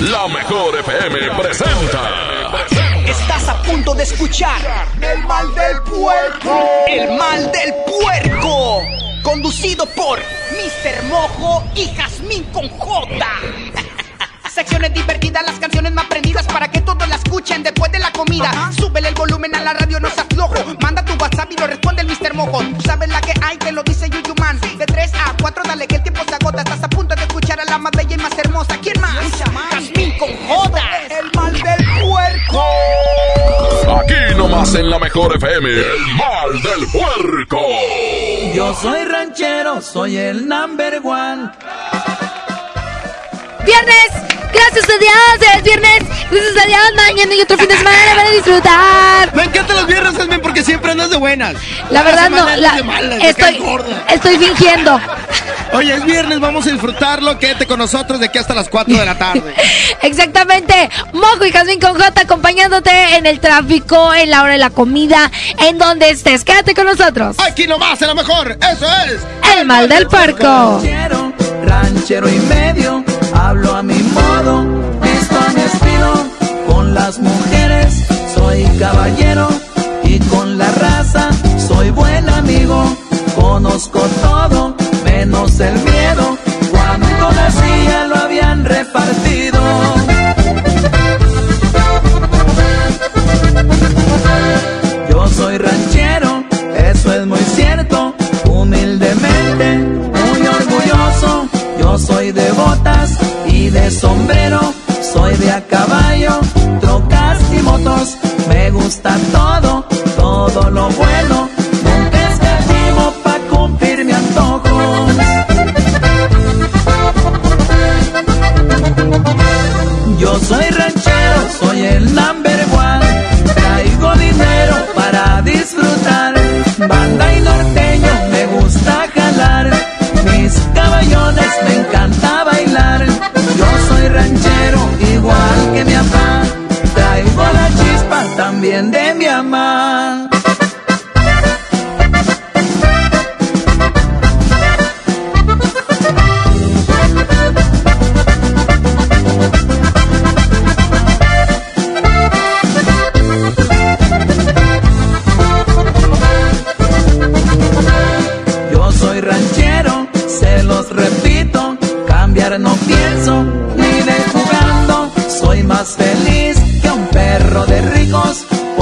La mejor FM presenta. Estás a punto de escuchar El mal del puerco. El mal del puerco. Conducido por Mr. Mojo y Jazmín con J. Secciones divertidas, las canciones más prendidas para que todos la escuchen después de la comida. Súbele el volumen a la radio, no se aflojo. Manda tu WhatsApp y lo responde el Mr. Mojo. Tú sabes la que hay, te lo dice Yuyuman. De 3 a 4, dale que el tiempo se agota. Estás a punto de escuchar a la más bella y más hermosa. ¿Quién más? Jazmín con J. El mal del puerco. Aquí nomás en la mejor FM. El mal del puerco. Yo soy ranchero, soy el number one. Viernes, gracias a Dios, es viernes, gracias a Dios, mañana y otro fin de semana para disfrutar. Me encantan los viernes, Jasmine, porque siempre andas de buenas. La verdad no, la- de malas, estoy, gorda. estoy fingiendo. Oye, es viernes, vamos a disfrutarlo. Quédate con nosotros de aquí hasta las 4 de la tarde. Exactamente, Mojo y Jazmín con J acompañándote en el tráfico, en la hora de la comida, en donde estés. Quédate con nosotros. Aquí nomás, en lo mejor. Eso es. El mal del puerco. Ranchero, ranchero y medio, hablo a mi modo, visto a mi estilo. Con las mujeres soy caballero y con la raza soy buen amigo. Conozco todo, menos el miedo. Cuando nacía lo habían repartido. Soy de botas y de sombrero. Soy de a caballo, trocas y motos. Me gusta todo, todo lo bueno. Nunca escatimo pa' cumplir mi antojo. Yo soy ranchero, soy el number one. Traigo dinero para disfrutar. Banda ranchero, igual que mi papá. Traigo la chispa también de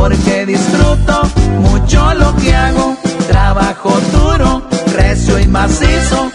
porque disfruto mucho lo que hago, trabajo duro, recio y macizo,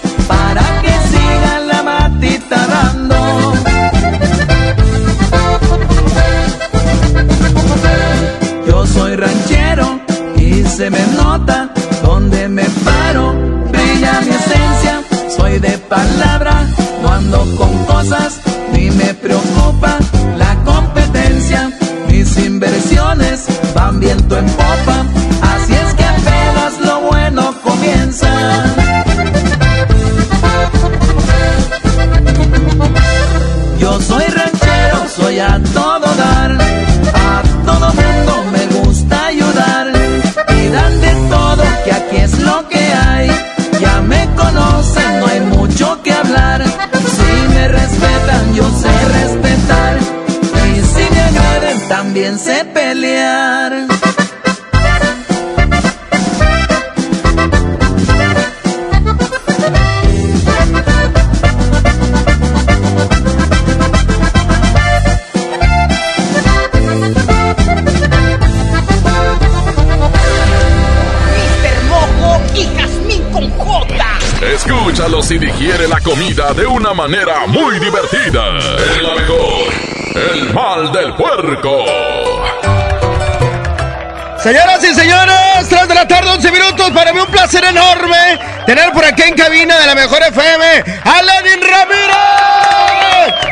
comida de una manera muy divertida. En la mejor. El mal del puerco. Señoras y señores, 3 de la tarde, 11 minutos. Para mí un placer enorme tener por aquí en cabina de la mejor FM a Lenin Ramírez.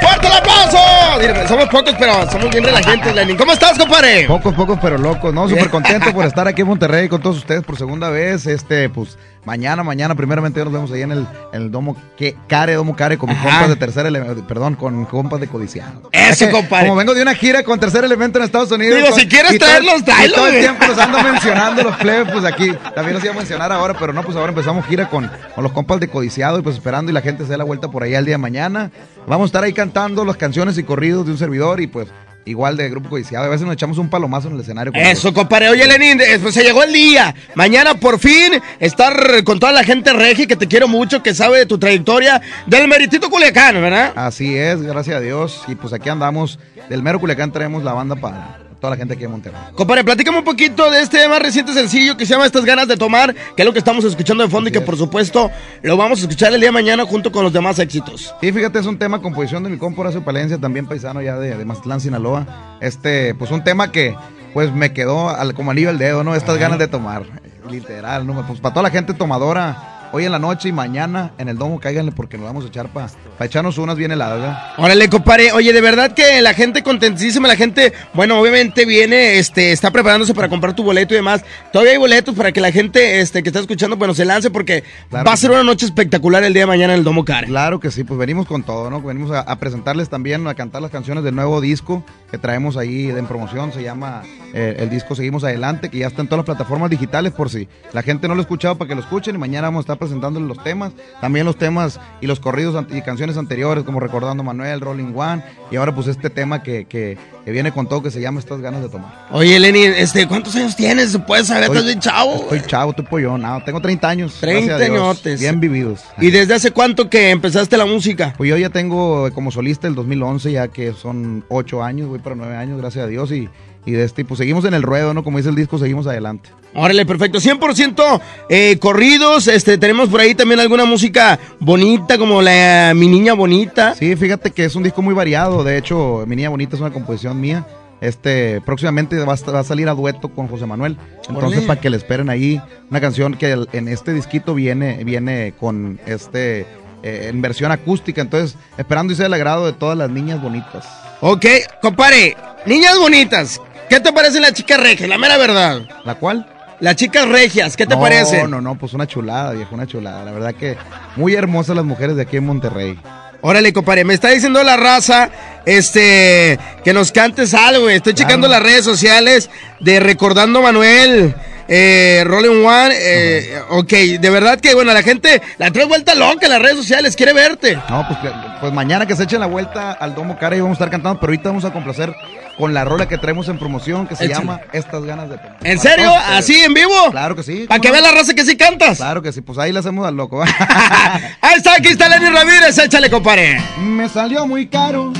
¡Fuerte el aplauso! somos pocos, pero somos bien relajantes, Lenin. ¿Cómo estás, compadre? Pocos, pocos, pero locos, ¿no? Súper contento por estar aquí en Monterrey con todos ustedes por segunda vez. Este, pues, mañana, mañana, primeramente nos vemos ahí en el, en el Domo que, Care, Domo Care, con mis Ajá. compas de tercer elemento, perdón, con compas de codiciano. Eso, compadre. Como vengo de una gira con tercer elemento en Estados Unidos. Digo, con- si quieres traerlos, tráelos, todo el tiempo los ando mencionando los plebes, pues aquí también los iba a mencionar ahora, pero no, pues ahora empezamos gira con, con los compas de codiciado y pues esperando y la gente se dé la vuelta por ahí al día de mañana. Vamos a estar ahí cantando las canciones y corridos de un servidor y pues igual de grupo codiciado. A veces nos echamos un palomazo en el escenario. Eso, compadre. Oye, Lenin, pues se llegó el día. Mañana, por fin, estar con toda la gente regi que te quiero mucho, que sabe de tu trayectoria del Meritito Culiacán, ¿verdad? Así es, gracias a Dios. Y pues aquí andamos. Del mero Culiacán traemos la banda para toda la gente aquí de Monterrey. Compadre, platícame un poquito de este más reciente sencillo que se llama Estas ganas de tomar, que es lo que estamos escuchando de fondo y que por supuesto lo vamos a escuchar el día de mañana junto con los demás éxitos. Sí, fíjate, es un tema composición de mi compa Horacio Palencia, también paisano ya de, de Mazatlán, Sinaloa. Este, pues un tema que pues me quedó al, como anillo al dedo, ¿no? Estas ganas de tomar. Literal, ¿no? Pues para toda la gente tomadora, hoy en la noche y mañana en el domo cáiganle porque nos vamos a echar para echarnos unas bien heladas, ¿verdad? Órale, compadre. Oye, de verdad que la gente contentísima, la gente, bueno, obviamente viene, este, está preparándose para comprar tu boleto y demás. Todavía hay boletos para que la gente, este, que está escuchando, bueno, se lance porque Claro va a ser sí. una noche espectacular el día de mañana en el Domo Care. Claro que sí, pues venimos con todo, ¿no? Venimos a, a presentarles también, a cantar las canciones del nuevo disco que traemos ahí en promoción, se llama eh, el disco Seguimos Adelante, que ya está en todas las plataformas digitales por si la gente no lo ha escuchado para que lo escuchen y mañana vamos a estar presentándoles los temas, también los temas y los corridos y canciones anteriores como Recordando Manuel, Rolling One y ahora pues este tema que, que, que viene con todo que se llama Estas ganas de tomar. Oye, Lenny, este, ¿cuántos años tienes? ¿Se puede saber? ¿Estás bien chavo? Estoy chavo, estoy pollón, no, tengo 30 años. 30 gracias a Dios, añotes. Bien vividos. ¿Y desde hace cuánto que empezaste la música? Pues yo ya tengo como solista el 2011, ya que son ocho años, voy para nueve años, gracias a Dios. Y, y de este, pues seguimos en el ruedo, ¿no? Como dice el disco, seguimos adelante. Órale, perfecto. 100% eh, corridos. Este, tenemos por ahí también alguna música bonita, como la Mi Niña Bonita. Sí, fíjate que es un disco muy variado. De hecho, Mi Niña Bonita es una composición mía. Este, próximamente va a, va a salir a dueto con José Manuel. Entonces, para que le esperen ahí, una canción que el- en este disquito viene, viene con este, eh, en versión acústica. Entonces, esperando y sea del agrado de todas las niñas bonitas. Ok, compadre. Niñas bonitas. ¿Qué te parecen las chicas regias? La mera verdad. ¿La cual? Las chicas regias, ¿qué te no, parecen? No, no, pues una chulada, viejo, una chulada. La verdad que muy hermosas las mujeres de aquí en Monterrey. Órale, compadre, me está diciendo la raza, este, que nos cantes algo, güey. Estoy checando las redes sociales de Recordando Manuel, eh, Rolling One, eh, ok, de verdad que, bueno, la gente la trae vuelta loca en las redes sociales, quiere verte. No, pues, pues mañana que se echen la vuelta al Domo Cara y vamos a estar cantando, pero ahorita vamos a complacer con la rola que traemos en promoción que se Échale. llama Estas ganas de tomar. ¿En serio? todos. ¿Así, en vivo? Claro que sí. Para ¿cómo que no? vea la raza que sí cantas. Claro que sí, pues ahí la hacemos al loco. Ahí está, aquí está Lenny Ramírez, échale, compadre. Me salió muy caro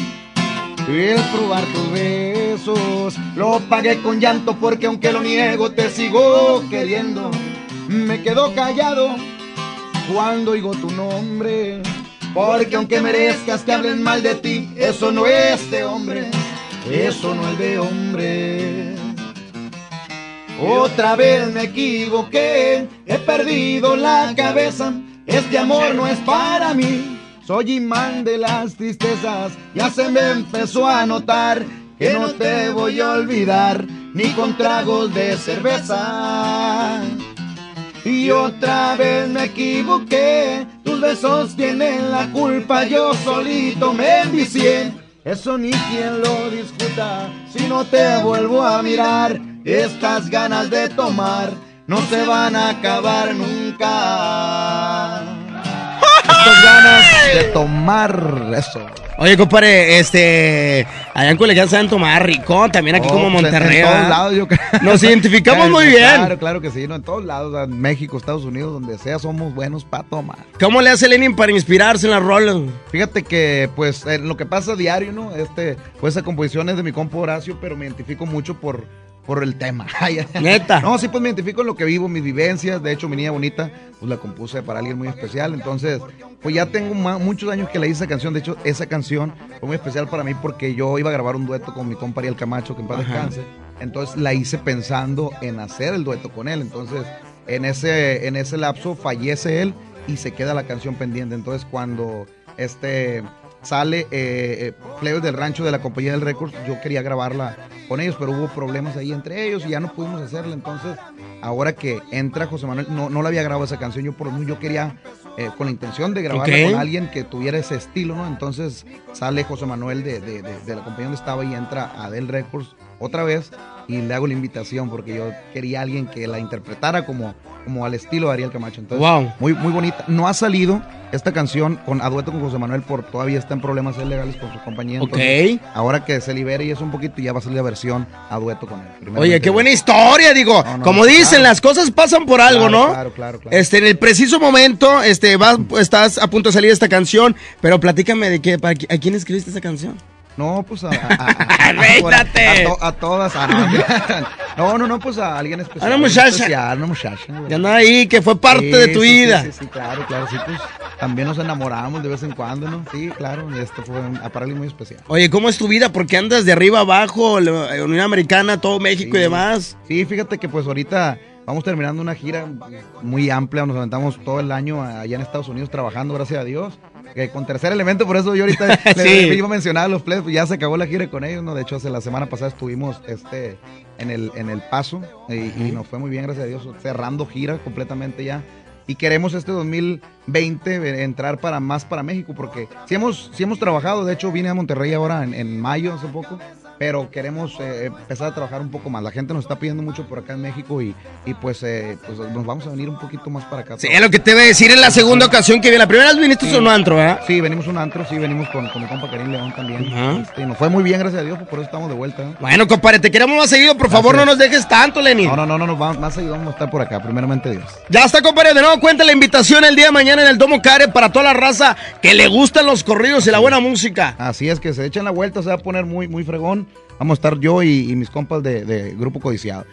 el probar tus Lo pagué con llanto porque aunque lo niego te sigo queriendo. Me quedo callado cuando oigo tu nombre. Porque aunque merezcas que hablen mal de ti, eso no es de hombre. Eso no es de hombre. Otra vez me equivoqué, he perdido la cabeza. Este amor no es para mí. Soy imán de las tristezas, ya se me empezó a notar que no te voy a olvidar, ni con tragos de cerveza. Y otra vez me equivoqué, tus besos tienen la culpa, yo solito me envicié. Eso ni quien lo discuta, si no te vuelvo a mirar, estas ganas de tomar no se van a acabar nunca. Estas ganas de tomar eso. Oye, compadre, este, allá en Culiacán saben tomar rico, también aquí Oh, como pues, en- Monterrey. En, todos lados, yo creo. Nos identificamos muy bien. Claro, claro que sí, ¿no? en todos lados, en México, Estados Unidos, donde sea, somos buenos para tomar. ¿Cómo le hace Lenin para inspirarse en las rolas? Fíjate que, pues, en lo que pasa diario, ¿no? Este, pues, esa composición es de mi compa Horacio, pero me identifico mucho por, por el tema. Neta. No, sí, pues me identifico en lo que vivo, mis vivencias. De hecho, mi niña bonita, pues la compuse para alguien muy especial. Entonces, pues ya tengo muchos años que le hice esa canción. De hecho, esa canción fue muy especial para mí porque yo iba a grabar un dueto con mi compa Ariel Camacho, que en paz descanse. Entonces, la hice pensando en hacer el dueto con él. Entonces, en ese, en ese lapso fallece él y se queda la canción pendiente. Entonces, cuando este sale eh, eh, del Rancho de la compañía del Records. Yo quería grabarla con ellos, pero hubo problemas ahí entre ellos y ya no pudimos hacerla. Entonces, ahora que entra José Manuel, no, no la había grabado esa canción, yo por lo yo quería eh, con la intención de grabarla con alguien que tuviera ese estilo, ¿no? Entonces sale José Manuel de, de, de, la compañía donde estaba y entra a Del Records otra vez y le hago la invitación porque yo quería alguien que la interpretara como, como al estilo de Ariel Camacho. Entonces, wow. muy, muy bonita. No ha salido esta canción con a dueto con José Manuel por todavía está en problemas legales con su compañía. ok. Ahora que se libere y es un poquito, ya va a salir la versión a dueto con él. Oye, qué buena historia, digo. como dicen, las cosas pasan por algo, ¿no? Claro, claro, claro. Este, en el preciso momento, este, vas, estás a punto de salir esta canción, pero platícame de qué, a quién escribiste esa canción. No, pues a. A, todas. no, no, no, pues a alguien especial. A una muchacha. Especial, una muchacha. Ya anda ahí, que fue parte de tu vida. Sí, sí, claro, claro. Sí, pues también nos enamoramos de vez en cuando, ¿no? Sí, claro. Esto fue para alguien muy especial. Oye, ¿cómo es tu vida? Porque andas de arriba abajo, Unión Americana, todo México y demás. Sí, fíjate que pues ahorita vamos terminando una gira muy amplia. Nos aventamos todo el año allá en Estados Unidos trabajando, gracias a Dios con tercer elemento, por eso yo ahorita le, iba a mencionar a los players, pues ya se acabó la gira con ellos, ¿no? De hecho, hace la semana pasada estuvimos este, en, el, en el paso y, nos fue muy bien, gracias a Dios, cerrando gira completamente ya. Y queremos este 2020 entrar para más para México, porque si hemos, si hemos trabajado, de hecho vine a Monterrey ahora en, en mayo, hace poco, pero queremos eh, empezar a trabajar un poco más. La gente nos está pidiendo mucho por acá en México y, y pues, eh, pues nos vamos a venir un poquito más para acá. Sí, es lo que te voy a decir en la segunda ocasión que viene. La primera vez viniste sí. un antro, ¿verdad? Sí, venimos un antro, sí, venimos con, con mi compa Karim León también. Este, nos fue muy bien, gracias a Dios, por eso estamos de vuelta. Bueno, compadre, te queremos más seguido, por favor, no nos dejes tanto, Lenin. No, no, no, no, no más, más seguido vamos a estar por acá, primeramente Dios. Ya está, compadre, de nuevo cuenta la invitación el día de mañana en el Domo Care para toda la raza que le gustan los corridos y la buena música. Así es, que se echen la vuelta, se va a poner muy, muy fregón. Vamos a estar yo y, mis compas de, Grupo Codiciado.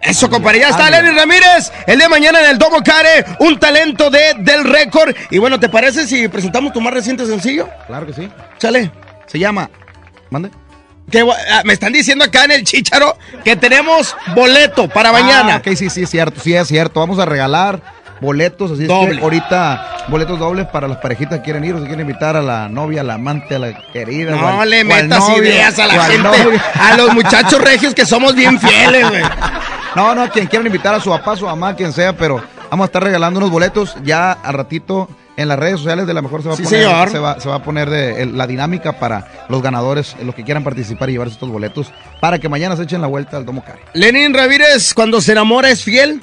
Eso, compadre, ya está Lenny Ramírez. El de mañana en el Domo Care, un talento de del récord. Y bueno, ¿te parece si presentamos tu más reciente sencillo? Claro que sí. Chale. Se llama. ¿Mande? Que, ah, me están diciendo acá en el Chicharo que tenemos boleto para mañana. Ah, ok, sí, sí, es cierto, sí, es cierto. Vamos a regalar boletos, así es que ahorita boletos dobles para las parejitas que quieren ir o si quieren invitar a la novia, a la amante, a la querida. No le metas ideas a la gente, a los muchachos regios que somos bien fieles, güey. No, no, quien quieran invitar a su papá, a su mamá, quien sea, pero vamos a estar regalando unos boletos ya al ratito en las redes sociales de la mejor se va a poner, Se va, se va, a poner de, la dinámica para los ganadores, los que quieran participar y llevarse estos boletos, para que mañana se echen la vuelta al Domo Cari. Lenin Ramírez, cuando se enamora es fiel.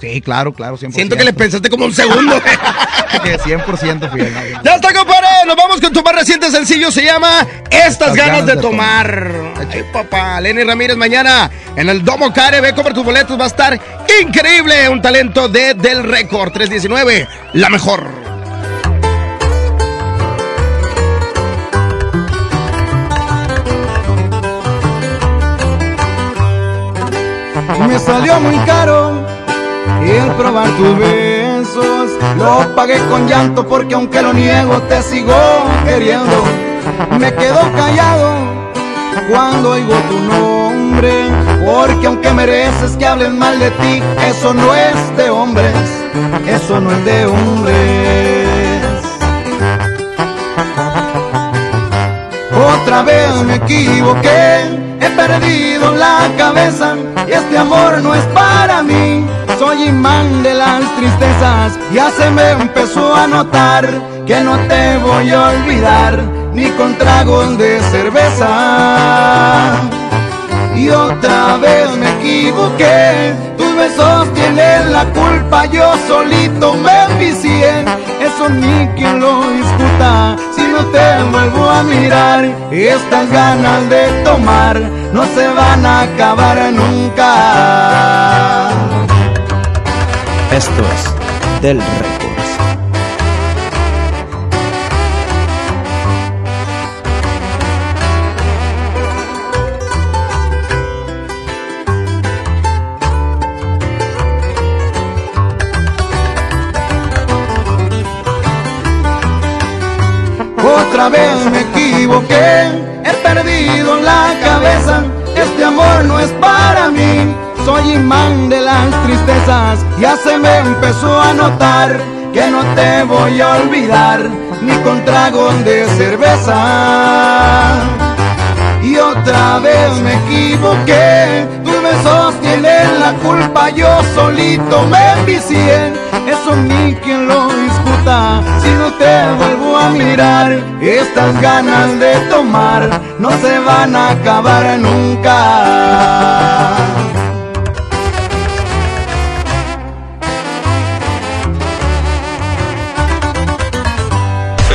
Sí, claro, claro, 100%. Siento que le pensaste como un segundo. 100% fiel. Ya está, compadre. Nos vamos con tu más reciente sencillo. Se llama Estas ganas, de, tomar. Ay, papá. Lenny Ramírez mañana en el Domo Care. Ve, compra tus boletos. Va a estar increíble. Un talento de Del Récord 319. La mejor. Me salió muy caro y el probar tus besos lo pagué con llanto porque aunque lo niego te sigo queriendo. Me quedo callado cuando oigo tu nombre, porque aunque mereces que hablen mal de ti, eso no es de hombres, eso no es de hombres. Otra vez me equivoqué, he perdido la cabeza y este amor no es para mí soy imán de las tristezas, ya se me empezó a notar que no te voy a olvidar, ni con tragos de cerveza. Y otra vez me equivoqué, tus besos tienen la culpa, yo solito me envicié, eso ni quien lo discuta, si no te vuelvo a mirar, estas ganas de tomar no se van a acabar nunca. Esto es Del Records. Otra vez me equivoqué, he perdido la cabeza, este amor no es para mí soy imán de las tristezas, ya se me empezó a notar que no te voy a olvidar, ni con tragos de cerveza. Y otra vez me equivoqué, tus besos tienen la culpa, yo solito me envicié. Eso ni quien lo discuta, si no te vuelvo a mirar, estas ganas de tomar no se van a acabar nunca.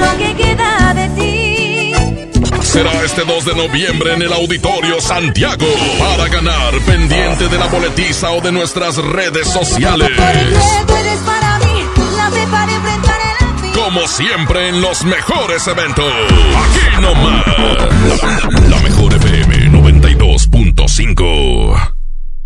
Lo que queda de ti. Será este 2 de noviembre en el Auditorio Santiago para ganar pendiente de la boletiza o de nuestras redes sociales. Porque tú eres para mí la fe para enfrentar el fin. Como siempre en los mejores eventos. Aquí nomás. La, la mejor FM 92.5.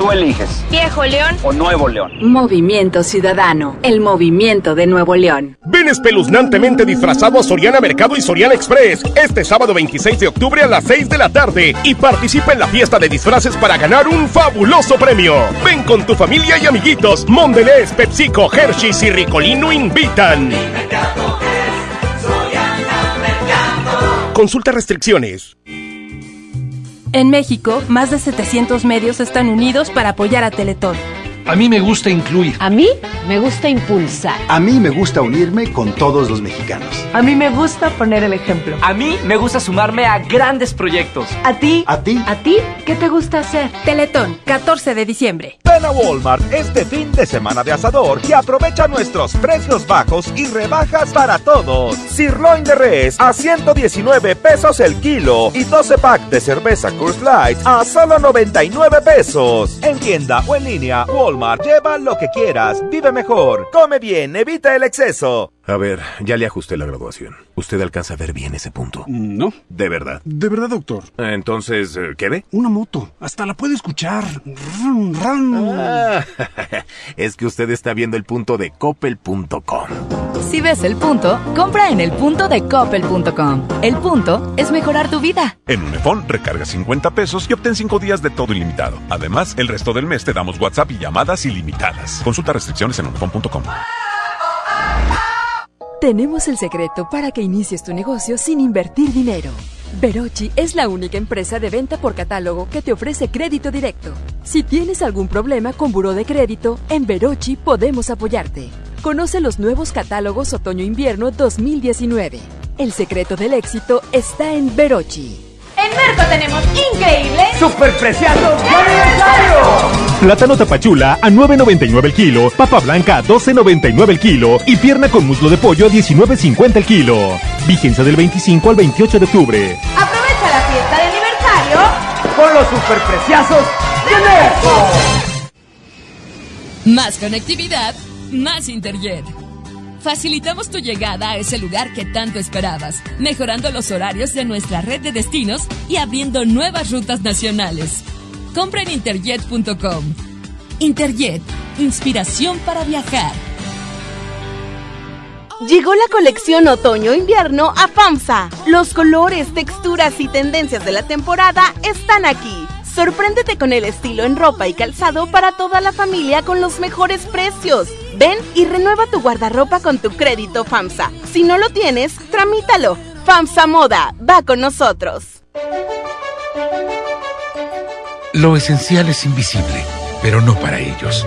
Tú eliges, Viejo León. o Nuevo León. Movimiento Ciudadano, el movimiento de Nuevo León. Ven espeluznantemente disfrazado a Soriana Mercado y Soriana Express este sábado 26 de octubre a las 6 de la tarde y participa en la fiesta de disfraces para ganar un fabuloso premio. Ven con tu familia y amiguitos. Mondelez, PepsiCo, Hershey's y Ricolino invitan. Consulta restricciones. En México, más de 700 medios están unidos para apoyar a Teletón. A mí me gusta incluir. A mí me gusta impulsar. A mí me gusta unirme con todos los mexicanos. A mí me gusta poner el ejemplo. A mí me gusta sumarme a grandes proyectos. ¿A ti? ¿A ti? ¿A ti? ¿Qué te gusta hacer? Teletón, 14 de diciembre. Ven a Walmart este fin de semana de asador y aprovecha nuestros precios bajos y rebajas para todos. Sirloin de res a 119 pesos el kilo y 12 pack de cerveza Coors Light a solo 99 pesos. En tienda o en línea, Walmart, lleva lo que quieras, vive mejor, come bien, evita el exceso. A ver, ya le ajusté la graduación. ¿Usted alcanza a ver bien ese punto? No. ¿De verdad? De verdad, doctor. Entonces, eh, ¿qué ve? Una moto. Hasta la puede escuchar. Rum, rum. Ah, es que usted está viendo el punto de coppel.com. Si ves el punto, compra en el punto de coppel.com. El punto es mejorar tu vida. En Unifón, recarga 50 pesos y obtén 5 días de todo ilimitado. Además, el resto del mes te damos WhatsApp y llamadas ilimitadas. Consulta restricciones en unifón.com. Tenemos el secreto para que inicies tu negocio sin invertir dinero. Verochi es la única empresa de venta por catálogo que te ofrece crédito directo. Si tienes algún problema con buró de crédito, en Verochi podemos apoyarte. Conoce los nuevos catálogos Otoño-Invierno 2019. El secreto del éxito está en Verochi. En Merco tenemos increíble. ¡Superpreciados de aniversario! Plátano tapachula a 9.99 el kilo, papa blanca a 12.99 el kilo y pierna con muslo de pollo a 19.50 el kilo. Vigencia del 25 al 28 de octubre. Aprovecha la fiesta de aniversario con los superpreciosos de Merco. Más conectividad, más Interjet. Facilitamos tu llegada a ese lugar que tanto esperabas, mejorando los horarios de nuestra red de destinos y abriendo nuevas rutas nacionales. Compra en interjet.com. Interjet, inspiración para viajar. Llegó la colección otoño-invierno a FAMSA. Los colores, texturas y tendencias de la temporada están aquí. Sorpréndete con el estilo en ropa y calzado para toda la familia con los mejores precios. Ven y renueva tu guardarropa con tu crédito FAMSA. Si no lo tienes, tramítalo. FAMSA Moda, va con nosotros. Lo esencial es invisible, pero no para ellos.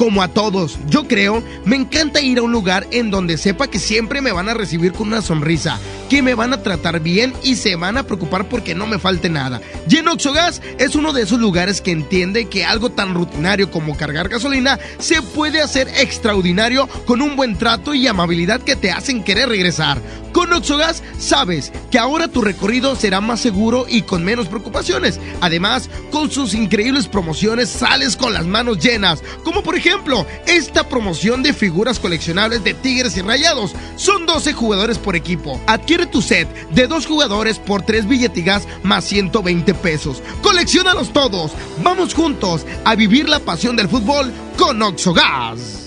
como a todos, yo creo, me encanta ir a un lugar en donde sepa que siempre me van a recibir con una sonrisa, que me van a tratar bien y se van a preocupar porque no me falte nada. Y en Oxogas es uno de esos lugares que entiende que algo tan rutinario como cargar gasolina se puede hacer extraordinario con un buen trato y amabilidad que te hacen querer regresar. Con Oxogas sabes que ahora tu recorrido será más seguro y con menos preocupaciones. Además, con sus increíbles promociones sales con las manos llenas, como por ejemplo esta promoción de figuras coleccionables de Tigres y Rayados. Son 12 jugadores por equipo. Adquiere tu set de dos jugadores por 3 billetigas más 120 pesos. Colecciónalos todos. Vamos juntos a vivir la pasión del fútbol con Oxogas.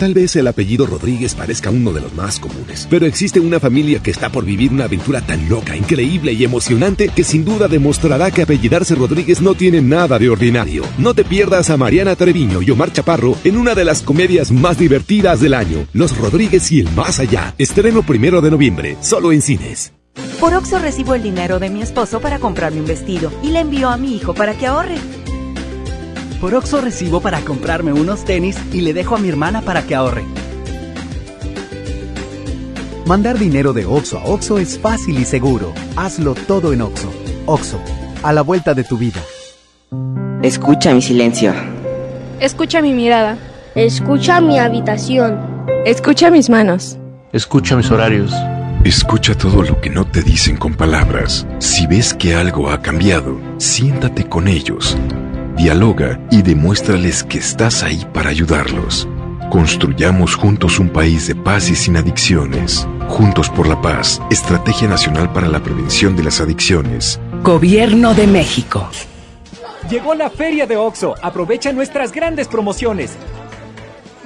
Tal vez el apellido Rodríguez parezca uno de los más comunes, pero existe una familia que está por vivir una aventura tan loca, increíble y emocionante que sin duda demostrará que apellidarse Rodríguez no tiene nada de ordinario. No te pierdas a Mariana Treviño y Omar Chaparro en una de las comedias más divertidas del año, Los Rodríguez y el Más Allá. Estreno primero de noviembre, solo en cines. Por Oxo recibo el dinero de mi esposo para comprarme un vestido y le envío a mi hijo para que ahorre. Por Oxo recibo para comprarme unos tenis y le dejo a mi hermana para que ahorre. Mandar dinero de Oxo a Oxo es fácil y seguro. Hazlo todo en Oxo. Oxo, a la vuelta de tu vida. Escucha mi silencio. Escucha mi mirada. Escucha mi habitación. Escucha mis manos. Escucha mis horarios. Escucha todo lo que no te dicen con palabras. Si ves que algo ha cambiado, siéntate con ellos dialoga y demuéstrales que estás ahí para ayudarlos. Construyamos juntos un país de paz y sin adicciones. Juntos por la paz, Estrategia Nacional para la Prevención de las Adicciones. Gobierno de México. Llegó la feria de OXO. Aprovecha nuestras grandes promociones.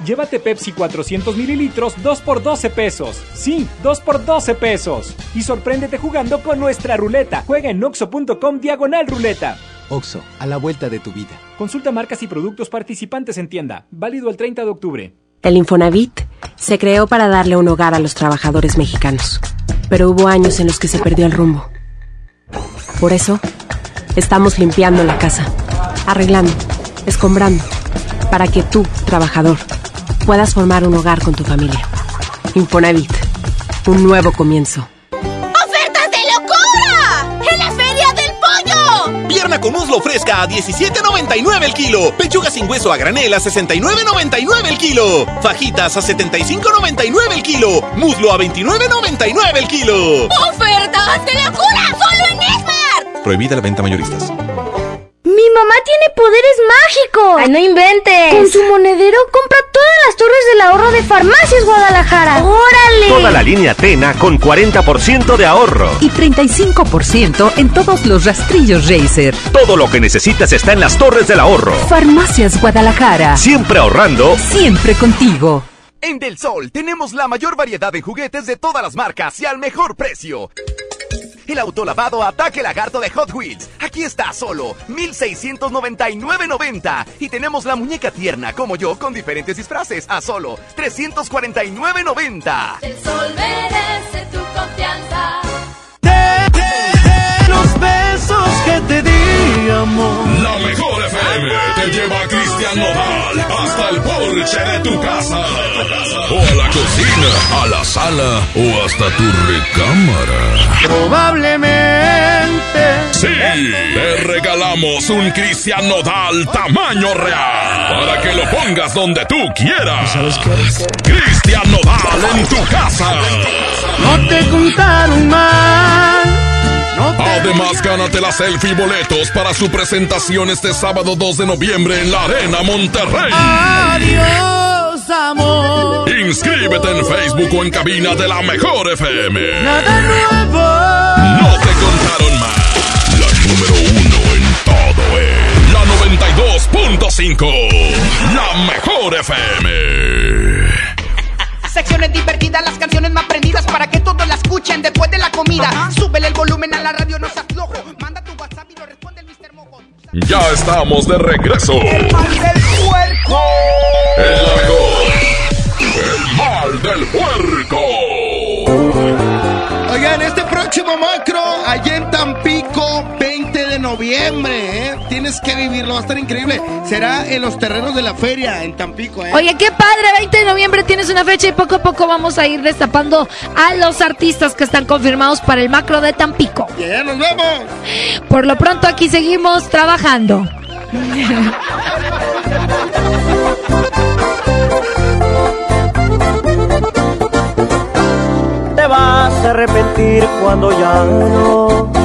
Llévate Pepsi 400 mililitros 2 por 12 pesos. Sí, 2 por 12 pesos. Y sorpréndete jugando con nuestra ruleta. Juega en oxo.com diagonal ruleta. Oxo, a la vuelta de tu vida. Consulta marcas y productos participantes en tienda. Válido el 30 de octubre. El Infonavit se creó para darle un hogar a los trabajadores mexicanos. Pero hubo años en los que se perdió el rumbo. Por eso, estamos limpiando la casa, arreglando, escombrando, para que tú, trabajador, puedas formar un hogar con tu familia. Infonavit, un nuevo comienzo. Con muslo fresca a 17.99 el kilo. Pechuga sin hueso a granel a 69.99 el kilo. Fajitas a 75.99 el kilo. Muslo a 29.99 el kilo. ¡Ofertas de locura! ¡Solo en Esmar! Prohibida la venta mayoristas. ¡Mi mamá tiene poderes mágicos! ¡Ay, no inventes! Con su monedero compra todas las torres del ahorro de Farmacias Guadalajara. ¡Órale! Toda la línea Tena con 40% de ahorro. Y 35% en todos los rastrillos Razer. Todo lo que necesitas está en las torres del ahorro. Farmacias Guadalajara. Siempre ahorrando. Siempre contigo. En Del Sol tenemos la mayor variedad de juguetes de todas las marcas y al mejor precio. El autolavado Ataque Lagarto de Hot Wheels. Aquí está solo 1699.90 y tenemos la muñeca tierna como yo con diferentes disfraces a solo 349.90. El sol merece tu confianza. los besos que te di, amor. La mejor FM te lleva a Cristian Nodal hasta el porche de tu casa. O a la cocina, a la sala o hasta tu recámara. Probablemente. Sí, te regalamos un Cristian Nodal tamaño real para que lo pongas donde tú quieras. Cristian Nodal en tu casa. No te contaron mal. Además, gánate la selfie y boletos para su presentación este sábado 2 de noviembre en la Arena Monterrey. Adiós, amor. Inscríbete en Facebook o en cabina de la Mejor FM. Nada nuevo. No te contaron más. La número uno en todo es la 92.5. La Mejor FM. Secciones divertidas, las canciones más prendidas para que todos la escuchen después de la comida. Súbele el volumen a la radio, no seas flojo. Manda tu WhatsApp y lo responde el Mr. Mojo. Ya estamos de regreso. El mal del puerco. El. El mal del puerco. Oigan, este próximo macro, allá en Tampico, 20 de noviembre, ¿eh? Tienes que vivirlo, va a estar increíble. Será en los terrenos de la feria, en Tampico, ¿eh? Oye, qué padre, 20 de noviembre tienes una fecha y poco a poco vamos a ir destapando a los artistas que están confirmados para el macro de Tampico. Ya nos vemos. Por lo pronto aquí seguimos trabajando. te vas a arrepentir cuando ya no,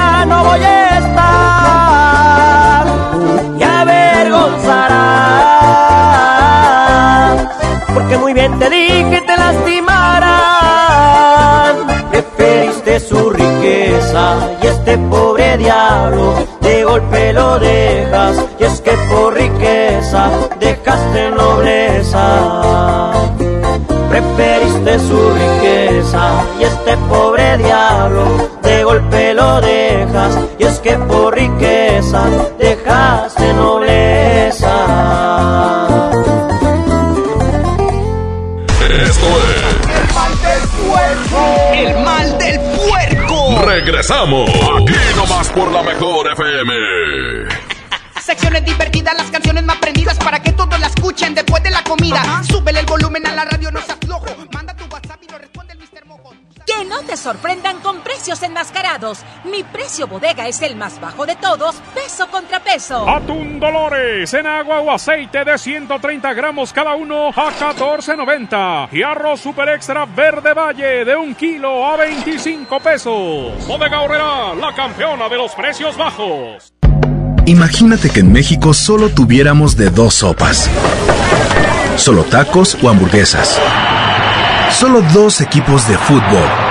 diablo de golpe lo dejas, y es que por riqueza dejaste nobleza. Preferiste su riqueza y este pobre diablo de golpe lo dejas, y es que por riqueza dejaste nobleza. Esto es El mal del puerco. El mal del puerco. Regresamos. Aquí nomás por la mejor FM. Secciones divertidas, las canciones más prendidas para que todos la escuchen después de la comida. Súbele el volumen a la radio, no seas flojo. Te sorprendan con precios enmascarados. Mi precio bodega es el más bajo de todos, peso contra peso. Atún Dolores en agua o aceite de 130 gramos cada uno a 14.90. Y arroz super extra verde valle de un kilo a 25 pesos. Bodega Horrera, la campeona de los precios bajos. Imagínate que en México solo tuviéramos de dos sopas. Solo tacos o hamburguesas. Solo dos equipos de fútbol.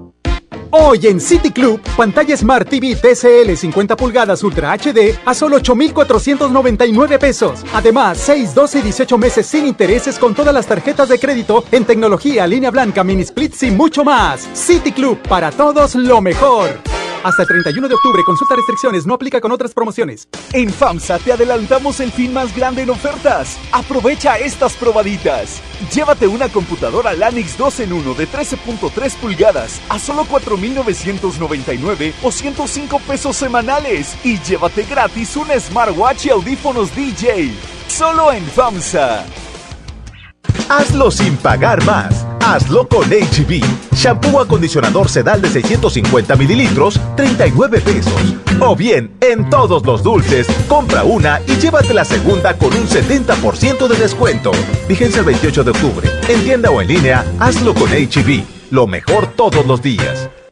Hoy en City Club, pantalla Smart TV TCL 50 pulgadas Ultra HD a solo 8,499 pesos. Además, 6, 12 y 18 meses sin intereses con todas las tarjetas de crédito en tecnología, línea blanca, mini splits y mucho más. City Club, para todos lo mejor. Hasta el 31 de octubre, consulta restricciones, no aplica con otras promociones. En FAMSA te adelantamos el fin más grande en ofertas. Aprovecha estas probaditas. Llévate una computadora Lanix 2 en 1 de 13.3 pulgadas a solo 4.999 o 105 pesos semanales. Y llévate gratis un smartwatch y audífonos DJ. Solo en FAMSA. Hazlo sin pagar más. Hazlo con HB. Shampoo acondicionador sedal de 650 mililitros, 39 pesos. O bien, en todos los dulces, compra una y llévate la segunda con un 70% de descuento. Vigencia el 28 de octubre. En tienda o en línea, hazlo con HB. Lo mejor todos los días.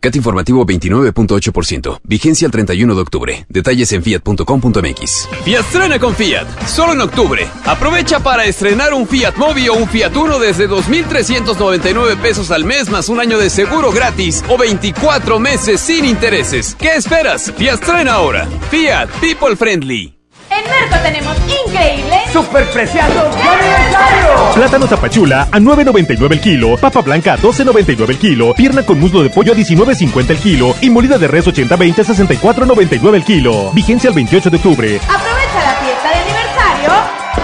CAT informativo 29.8%. Vigencia el 31 de octubre. Detalles en fiat.com.mx. Fiat estrena con Fiat. Solo en octubre. Aprovecha para estrenar un Fiat Mobi o un Fiat Uno desde 2.399 pesos al mes más un año de seguro gratis o 24 meses sin intereses. ¿Qué esperas? Fiat estrena ahora. Fiat People Friendly. En Merco tenemos increíbles ¡Superpreciados! Plátano tapachula a 9.99 el kilo, papa blanca a 12.99 el kilo, pierna con muslo de pollo a 19.50 el kilo y molida de res 80-20 a 64.99 el kilo. Vigencia el 28 de octubre. Aprovecha la fiesta de aniversario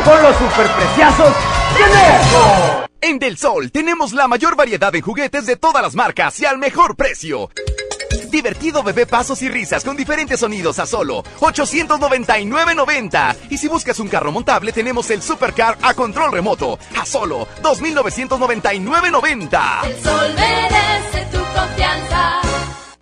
Con los superpreciosos de. En Del Sol tenemos la mayor variedad de juguetes de todas las marcas y al mejor precio. Divertido bebé pasos y risas con diferentes sonidos a solo 899.90. Y si buscas un carro montable, tenemos el Supercar a control remoto a solo 2.999.90. El sol merece tu confianza.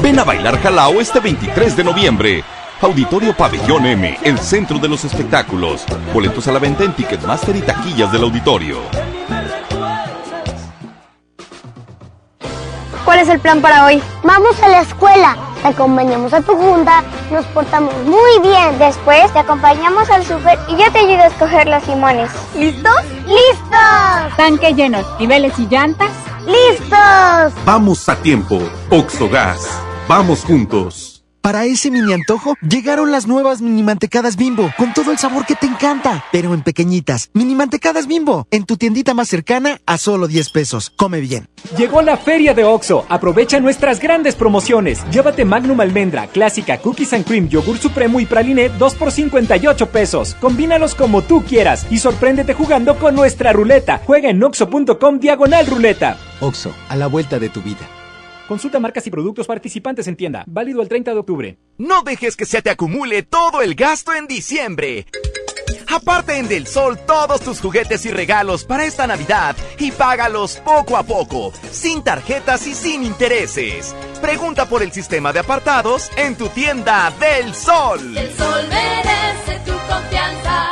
Ven a bailar Jalao este 23 de noviembre. Auditorio Pabellón M, el centro de los espectáculos. Boletos a la venta en Ticketmaster y taquillas del auditorio. ¿Cuál es el plan para hoy? Vamos a la escuela, te acompañamos a tu junta, nos portamos muy bien. Después te acompañamos al súper y yo te ayudo a escoger los limones. ¿Listos? ¡Listos! Tanque lleno, niveles y llantas. ¡Listos! Vamos a tiempo. Oxogas. Vamos juntos. Para ese mini antojo, llegaron las nuevas mini mantecadas bimbo, con todo el sabor que te encanta, pero en pequeñitas. Mini mantecadas bimbo, en tu tiendita más cercana a solo 10 pesos. Come bien. Llegó la feria de OXO. Aprovecha nuestras grandes promociones. Llévate Magnum Almendra, Clásica, Cookies and Cream, Yogur Supremo y Praline 2 por 58 pesos. Combínalos como tú quieras y sorpréndete jugando con nuestra ruleta. Juega en oxo.com diagonal ruleta. OXO, a la vuelta de tu vida. Consulta marcas y productos participantes en tienda. Válido el 30 de octubre. No dejes que se te acumule todo el gasto en diciembre. Aparte en Del Sol todos tus juguetes y regalos para esta Navidad y págalos poco a poco, sin tarjetas y sin intereses. Pregunta por el sistema de apartados en tu tienda Del Sol. El sol merece tu confianza.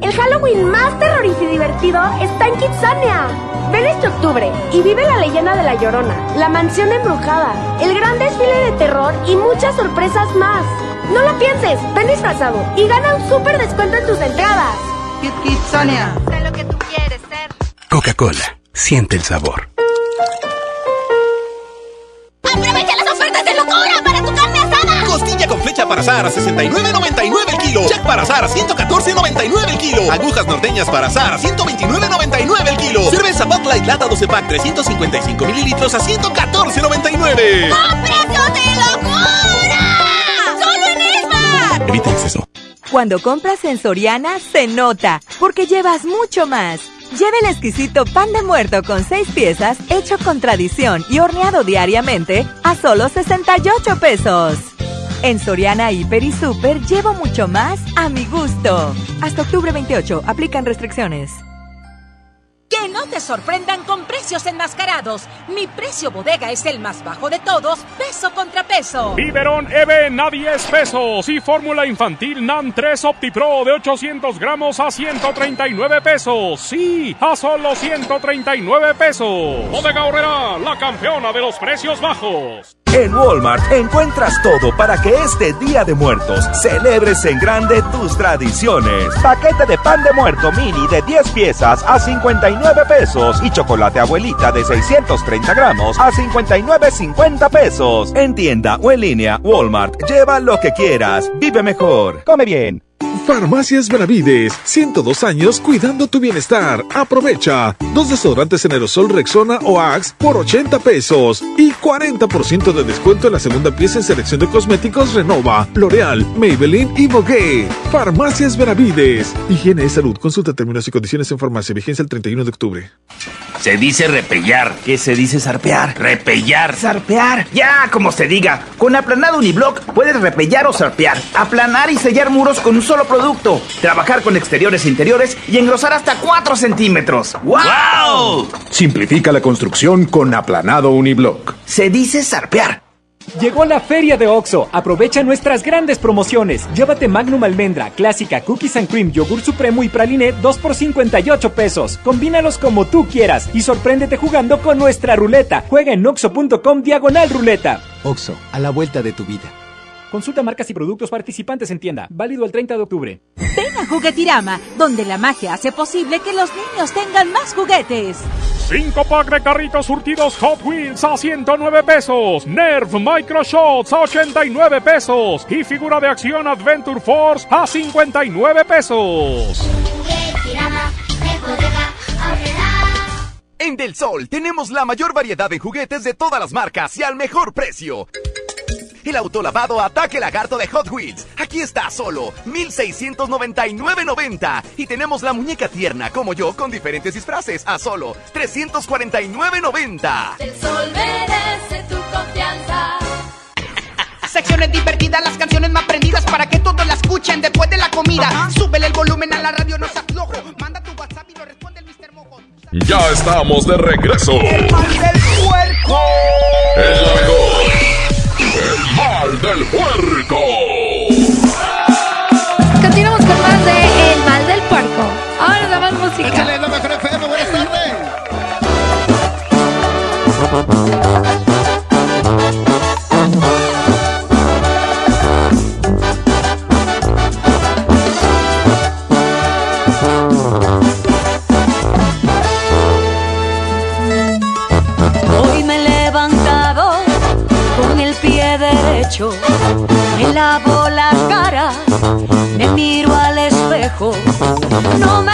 El Halloween más terrorífico y divertido está en Kidsania. Ven este octubre y vive la leyenda de La Llorona, la mansión embrujada, el gran desfile de terror y muchas sorpresas más. No lo pienses, ven disfrazado y gana un súper descuento en tus entradas. Kidsania. Sé lo que tú quieres ser. Coca-Cola, siente el sabor. ¡Aprovecha las ofertas de locura para tu carne con flecha para asar a 69.99 el kilo. Jack para asar a 114.99 el kilo. Agujas norteñas para asar a 129.99 el kilo. Cerveza Bud Light Lata 12 pack 355 mililitros a 114.99. ¡A precios de locura! ¡Solo en Esmar! Evita el exceso. Cuando compras en Soriana, se nota, porque llevas mucho más. Lleve el exquisito pan de muerto con 6 piezas, hecho con tradición y horneado diariamente, a solo 68 pesos. En Soriana Hiper y Super llevo mucho más a mi gusto. Hasta octubre 28, aplican restricciones. Que no te sorprendan con precios enmascarados. Mi precio bodega es el más bajo de todos, peso contra peso. Biberón Even a 10 pesos y fórmula infantil NAN 3 OptiPro de 800 gramos a 139 pesos. Sí, a solo 139 pesos. Bodega Horrera, la campeona de los precios bajos. En Walmart encuentras todo para que este Día de Muertos celebres en grande tus tradiciones. Paquete de pan de muerto mini de 10 piezas a 59 pesos y chocolate abuelita de 630 gramos a 59.50 pesos. En tienda o en línea, Walmart, lleva lo que quieras. Vive mejor. Come bien. Farmacias Benavides, 102 años cuidando tu bienestar. Aprovecha. Dos desodorantes en aerosol Rexona o Axe por 80 pesos y 40% de descuento en la segunda pieza en selección de cosméticos Renova, L'Oreal, Maybelline y Vogue. Farmacias Benavides. Higiene y salud. Consulta términos y condiciones en farmacia. Vigencia el 31 de octubre. Se dice repellar. ¿Qué se dice zarpear? Repellar. Zarpear. Ya, como se diga. Con aplanado uniblock puedes repellar o zarpear. Aplanar y sellar muros con un solo producto. Trabajar con exteriores e interiores y engrosar hasta 4 centímetros. ¡Wow! Simplifica la construcción con aplanado uniblock. Se dice zarpear. Llegó la feria de OXO. Aprovecha nuestras grandes promociones. Llévate Magnum Almendra, Clásica, Cookies and Cream, Yogur Supremo y Praline 2 por 58 pesos. Combínalos como tú quieras y sorpréndete jugando con nuestra ruleta. Juega en oxo.com diagonal ruleta. OXO, a la vuelta de tu vida. Consulta marcas y productos participantes en tienda. Válido el 30 de octubre. Ven a Juguetirama, donde la magia hace posible que los niños tengan más juguetes. 5 pack de carritos surtidos Hot Wheels a 109 pesos. Nerf Micro Shots a 89 pesos. Y figura de acción Adventure Force a 59 pesos. En Del Sol tenemos la mayor variedad de juguetes de todas las marcas y al mejor precio. El autolavado Ataque Lagarto de Hot Wheels. Aquí está solo 1699.90 y tenemos la muñeca tierna como yo con diferentes disfraces a solo 349.90. El sol merece tu confianza. Secciones divertidas, las canciones más prendidas para que todos la escuchen después de la comida. Súbele el volumen a la radio, no se aflojo. Manda tu WhatsApp y lo responde el Mr. Mojo. Ya estamos de regreso. El mal del puerco. El la mejor. Del puerco. Continuamos con más de El mal del puerco. Ahora la más música. Échale la mejor FM, buenas tardes. No me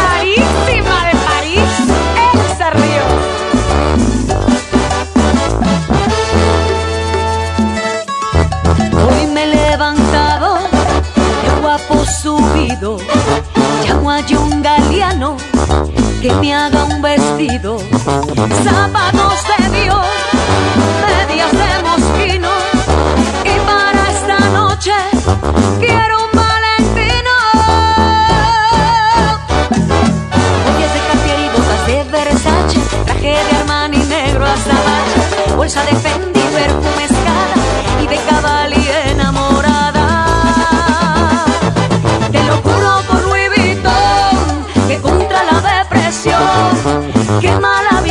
a un galeano que me haga un vestido, zapatos de Dios, medias de mosquino, y para esta noche quiero un valentino. Joyas de Cartier y botas de Versace, traje de Armani negro azabache, bolsa de Fendi, perfume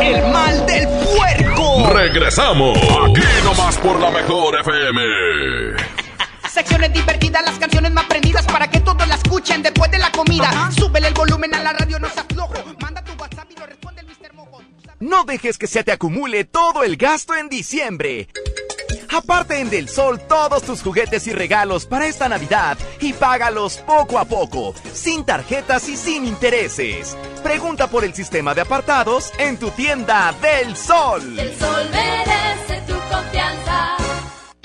El mal del puerco. Regresamos. Aquí nomás por la mejor FM. Secciones divertidas, las canciones más prendidas para que todos la escuchen después de la comida. Súbele el volumen a la radio, no seas flojo. Manda tu WhatsApp y lo responde el Mr. Mojo. No dejes que se te acumule todo el gasto en diciembre. Aparte en Del Sol todos tus juguetes y regalos para esta Navidad y págalos poco a poco, sin tarjetas y sin intereses. Pregunta por el sistema de apartados en tu tienda Del Sol. El sol merece.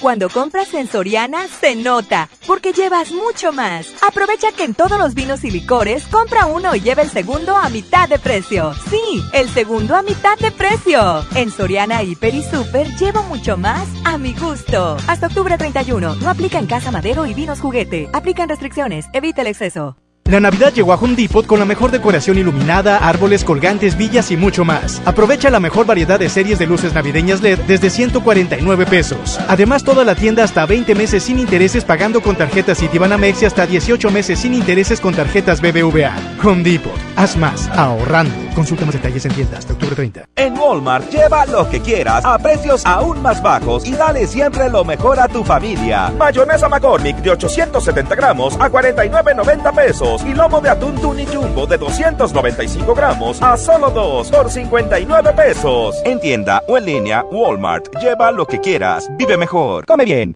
Cuando compras en Soriana, se nota, porque llevas mucho más. Aprovecha que en todos los vinos y licores, compra uno y lleva el segundo a mitad de precio. Sí, el segundo a mitad de precio. En Soriana, Hiper y Super, llevo mucho más a mi gusto. Hasta octubre 31, no aplica en Casa Madero y Vinos Juguete. Aplican restricciones, evita el exceso. La Navidad llegó a Home Depot con la mejor decoración iluminada, árboles, colgantes, villas y mucho más. Aprovecha la mejor variedad de series de luces navideñas LED desde 149 pesos. Además, toda la tienda hasta 20 meses sin intereses pagando con tarjetas Citibanamex y hasta 18 meses sin intereses con tarjetas BBVA. Home Depot. Haz más ahorrando. Consulta más detalles en tienda hasta octubre 30. En Walmart lleva lo que quieras a precios aún más bajos y dale siempre lo mejor a tu familia. Mayonesa McCormick de 870 gramos a 49.90 pesos y lomo de atún Tuni Jumbo de 295 gramos a solo 2 por 59 pesos. En tienda o en línea, Walmart. Lleva lo que quieras. Vive mejor. Come bien.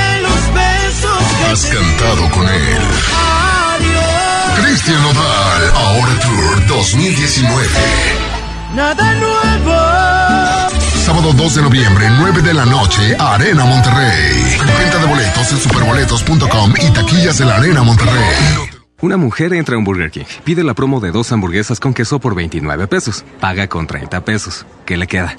Has cantado con él. Adiós. Cristian Nodal. Ahora Tour 2019. Nada nuevo. Sábado 2 de noviembre, 9 de la noche, Arena Monterrey. Venta de boletos en superboletos.com y taquillas de la Arena Monterrey. Una mujer entra a un Burger King, pide la promo de dos hamburguesas con queso por 29 pesos, paga con 30 pesos. ¿Qué le queda?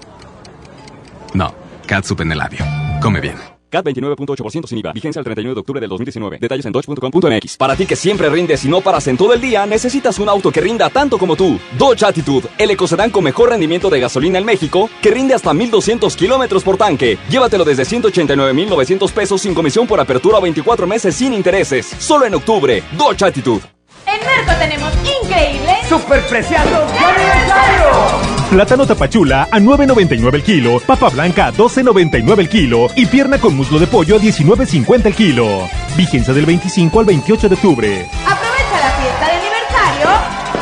No, catsup en el labio. Come bien. CAT 29.8% sin IVA. Vigencia el 31 de octubre del 2019. Detalles en dodge.com.mx. Para ti que siempre rindes y no paras en todo el día, necesitas un auto que rinda tanto como tú. Dodge Attitude, el ecocedán con mejor rendimiento de gasolina en México, que rinde hasta 1200 kilómetros por tanque. Llévatelo desde 189,900 pesos sin comisión por apertura o 24 meses sin intereses. Solo en octubre. Dodge Attitude. En Merco tenemos increíbles superpreciados de aniversario. Plátano tapachula a 9.99 el kilo, papa blanca a 12.99 el kilo y pierna con muslo de pollo a 19.50 el kilo. Vigencia del 25 al 28 de octubre. Aprovecha la fiesta de aniversario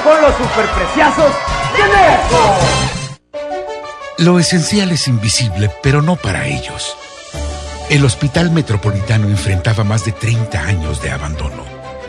con los superpreciazos de Merco. Lo esencial es invisible, pero no para ellos. El Hospital Metropolitano enfrentaba más de 30 años de abandono.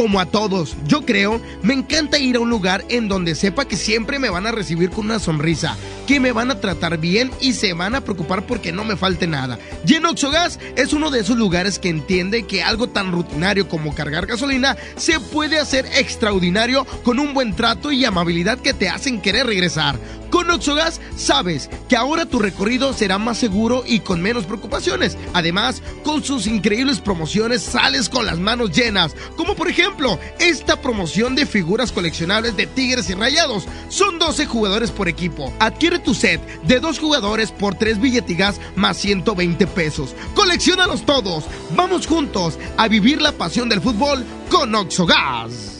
como a todos, yo creo, me encanta ir a un lugar en donde sepa que siempre me van a recibir con una sonrisa, que me van a tratar bien y se van a preocupar porque no me falte nada. Y en Oxogas es uno de esos lugares que entiende que algo tan rutinario como cargar gasolina se puede hacer extraordinario con un buen trato y amabilidad que te hacen querer regresar. Con Oxogas sabes que ahora tu recorrido será más seguro y con menos preocupaciones. Además, con sus increíbles promociones sales con las manos llenas, como por ejemplo esta promoción de figuras coleccionables de Tigres y Rayados. Son 12 jugadores por equipo. Adquiere tu set de dos jugadores por 3 billetigas más 120 pesos. Colecciónalos todos. Vamos juntos a vivir la pasión del fútbol con Oxogas.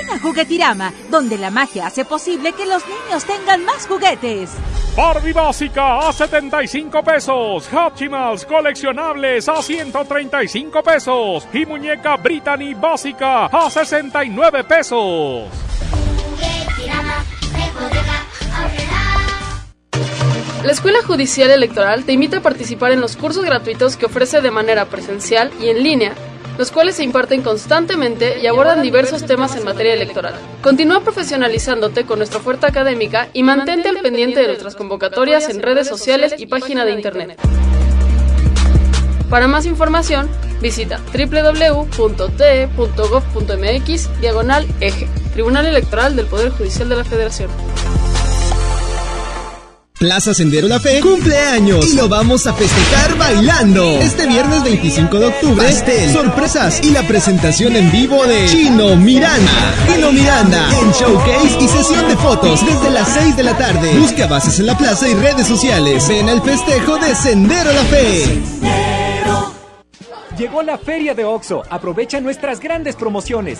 A Juguetirama, donde la magia hace posible que los niños tengan más juguetes. Barbie básica a 75 pesos. Hatchimals coleccionables a 135 pesos. Y muñeca Brittany básica a 69 pesos. La Escuela Judicial Electoral te invita a participar en los cursos gratuitos que ofrece de manera presencial y en línea, los cuales se imparten constantemente y abordan diversos temas en materia electoral. Continúa profesionalizándote con nuestra oferta académica y mantente al pendiente de nuestras convocatorias en redes sociales y página de internet. Para más información, visita www.te.gov.mx diagonal eje, Tribunal Electoral del Poder Judicial de la Federación. Plaza Sendero La Fe cumpleaños y lo vamos a festejar bailando. Este viernes 25 de octubre, pastel, sorpresas y la presentación en vivo de Chino Miranda. Chino Miranda en showcase y sesión de fotos desde las 6 de la tarde. Busca bases en la plaza y redes sociales. Ven al festejo de Sendero La Fe. Llegó la feria de OXO. Aprovecha nuestras grandes promociones.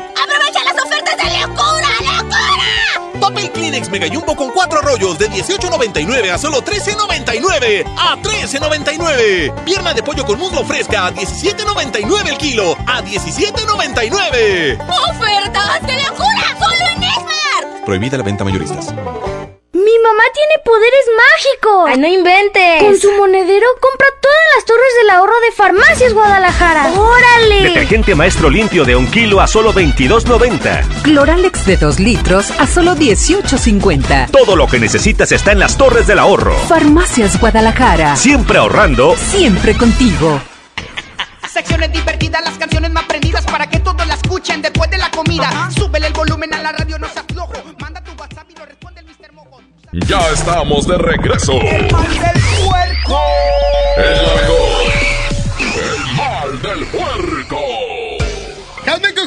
Papel Kleenex Mega Jumbo con 4 rollos de 18.99 a solo 13.99. ¡A 13.99! Pierna de pollo con muslo fresca a 17.99 el kilo. ¡A 17.99! ¡Ofertas de locura! ¡Solo en Esmar! Prohibida la venta mayoristas. ¡Mi mamá tiene poderes mágicos! ¡Ay, no inventes! Con su monedero compra todas las torres del ahorro de Farmacias Guadalajara. ¡Órale! Detergente maestro limpio de un kilo a solo 22.90. Cloralex de 2 litros a solo 18.50. Todo lo que necesitas está en las torres del ahorro. Farmacias Guadalajara. Siempre ahorrando. Siempre contigo. Secciones divertidas, las canciones más prendidas para que todos la escuchen después de la comida. Súbele el volumen a la radio, no seas flojo. Manda Ya estamos de regreso. El mal del puerco. La mejor. El mal del puerco.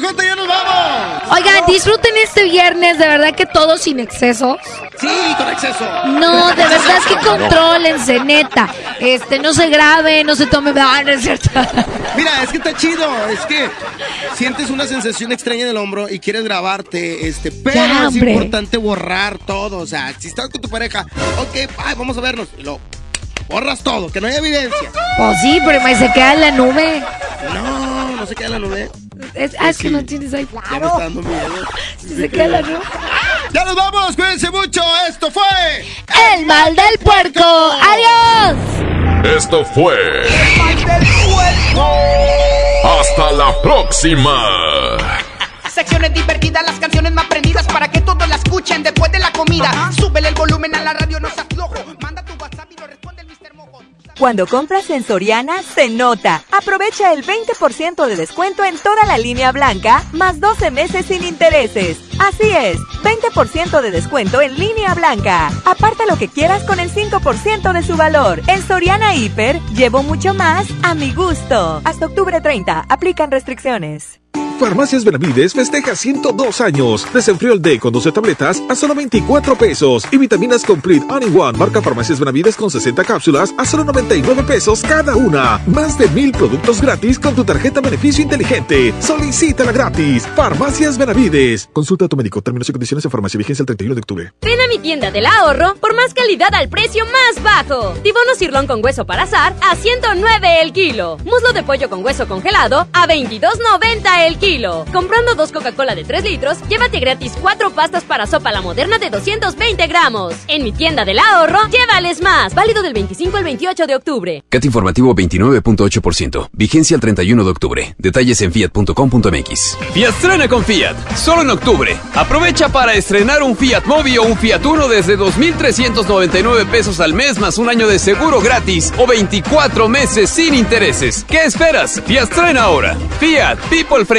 ¡Calme, cojote, ya nos vamos! Oigan, disfruten este viernes, de verdad que todo sin exceso. Sí, con exceso. No, de verdad es que contrólense, neta. Este, no se grabe, no se tome. Ah, no es cierto. Mira, es que está chido, es que sientes una sensación extraña en el hombro y quieres grabarte, este, pero Ya, es importante borrar todo, o sea, si estás con tu pareja, ok, ay, vamos a vernos, y lo borras todo, que no haya evidencia. Pues sí, pero me se queda en la nube. No, no se queda en la nube. Es, ah, es que no tienes ahí. Ya me está dando miedo. Si se queda en la nube. Ya nos vamos, cuídense mucho, esto fue El mal del puerco. Adiós. Esto fue. El mal del puerco. Hasta la próxima. Secciones divertidas, las canciones más prendidas para que todos la escuchen después de la comida. Súbele el volumen a la radio, no seas flojo. Manda tu Cuando compras en Soriana, se nota. Aprovecha el 20% de descuento en toda la línea blanca, más 12 meses sin intereses. Así es, 20% de descuento en línea blanca. Aparta lo que quieras con el 5% de su valor. En Soriana Hiper, llevo mucho más a mi gusto. Hasta octubre 30, aplican restricciones. Farmacias Benavides festeja 102 años. Desenfriol D con 12 tabletas a solo 24 pesos. Y vitaminas Complete All in One, marca Farmacias Benavides con 60 cápsulas a solo 99 pesos cada una. Más de mil productos gratis con tu tarjeta beneficio inteligente. Solicítala gratis. Farmacias Benavides. Consulta a tu médico. Términos y condiciones en farmacia. Vigencia el 31 de octubre. Ven a mi tienda del ahorro por más calidad al precio más bajo. Tibono cirlón con hueso para azar a 109 el kilo. Muslo de pollo con hueso congelado a 22.90 el kilo. Comprando dos Coca-Cola de 3 litros, llévate gratis cuatro pastas para sopa la moderna de 220 gramos. En mi tienda del ahorro, llévales más. Válido del 25 al 28 de octubre. CAT informativo 29.8%. Vigencia el 31 de octubre. Detalles en fiat.com.mx. Fiat estrena con Fiat, solo en octubre. Aprovecha para estrenar un Fiat Mobi o un Fiat Uno desde 2.399 pesos al mes más un año de seguro gratis o 24 meses sin intereses. ¿Qué esperas? Fiat estrena ahora. Fiat People Friendly.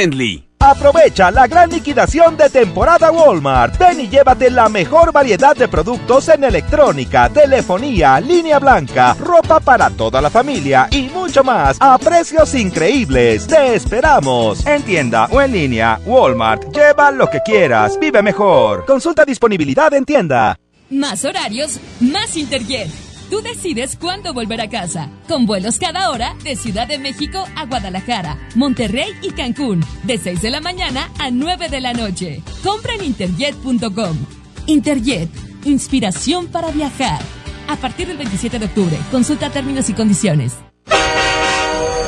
Aprovecha la gran liquidación de temporada Walmart. Ven y llévate la mejor variedad de productos en electrónica, telefonía, línea blanca, ropa para toda la familia y mucho más a precios increíbles. Te esperamos. En tienda o en línea, Walmart. Lleva lo que quieras. Vive mejor. Consulta disponibilidad en tienda. Más horarios, más Interjet. Tú decides cuándo volver a casa. Con vuelos cada hora de Ciudad de México a Guadalajara, Monterrey y Cancún. De 6 de la mañana a 9 de la noche. Compra en interjet.com. Interjet, inspiración para viajar. A partir del 27 de octubre, consulta términos y condiciones.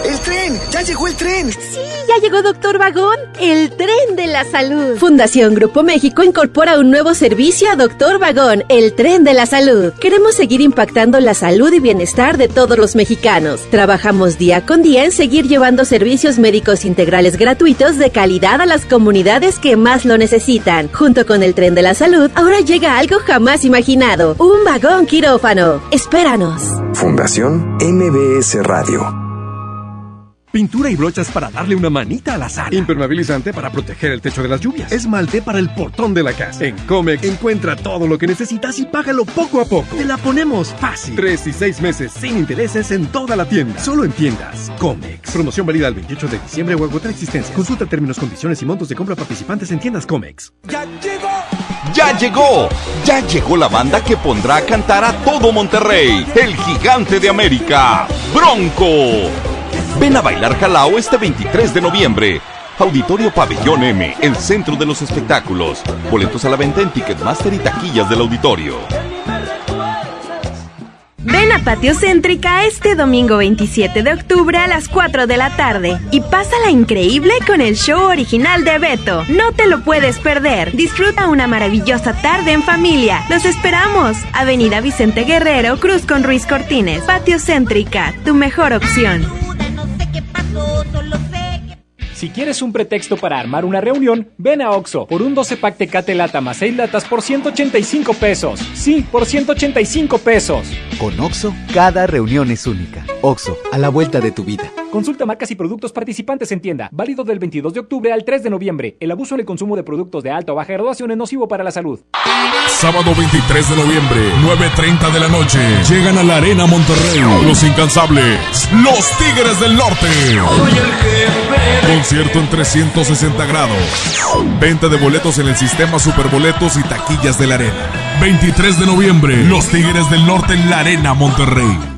¡El tren! ¡Ya llegó el tren! Sí, ya llegó Doctor Vagón, el tren de la salud. Fundación Grupo México incorpora un nuevo servicio a Doctor Vagón, el tren de la salud. Queremos seguir impactando la salud y bienestar de todos los mexicanos. Trabajamos día con día en seguir llevando servicios médicos integrales gratuitos de calidad a las comunidades que más lo necesitan. Junto con el tren de la salud, ahora llega algo jamás imaginado, un vagón quirófano. Espéranos. Fundación MBS Radio. Pintura y brochas para darle una manita a la sala. Impermeabilizante para proteger el techo de las lluvias. Esmalte para el portón de la casa. En Comex encuentra todo lo que necesitas y págalo poco a poco. Te la ponemos fácil. Tres y seis meses sin intereses en toda la tienda. Solo en tiendas. Comex. Promoción válida el 28 de diciembre o agotar existencia. Consulta términos, condiciones y montos de compra participantes en tiendas Comex. ¡Ya llegó! ¡Ya llegó! Ya llegó la banda que pondrá a cantar a todo Monterrey. El gigante de América. Bronco. Ven a bailar Jalao este 23 de noviembre. Auditorio Pabellón M, el centro de los espectáculos. Boletos a la venta en Ticketmaster y taquillas del auditorio. Ven a Patio Céntrica este domingo 27 de octubre a las 4 de la tarde y pásala increíble con el show original de Beto. No te lo puedes perder. Disfruta una maravillosa tarde en familia. Los esperamos. Avenida Vicente Guerrero, Cruz con Ruiz Cortines. Patio Céntrica, tu mejor opción. Si quieres un pretexto para armar una reunión, ven a Oxo por un 12 pack Tecate Lata más 6 latas por 185 pesos. Sí, por 185 pesos. Con Oxo, cada reunión es única. Oxo, a la vuelta de tu vida. Consulta marcas y productos participantes en tienda. Válido del 22 de octubre al 3 de noviembre. El abuso en el consumo de productos de alta o baja graduación es nocivo para la salud. Sábado 23 de noviembre, 9.30 de la noche. Llegan a la Arena Monterrey. Los incansables. Los Tigres del Norte. Concierto en 360 grados. Venta de boletos en el sistema Superboletos y taquillas de la Arena. 23 de noviembre, Los Tigres del Norte en la Arena Monterrey.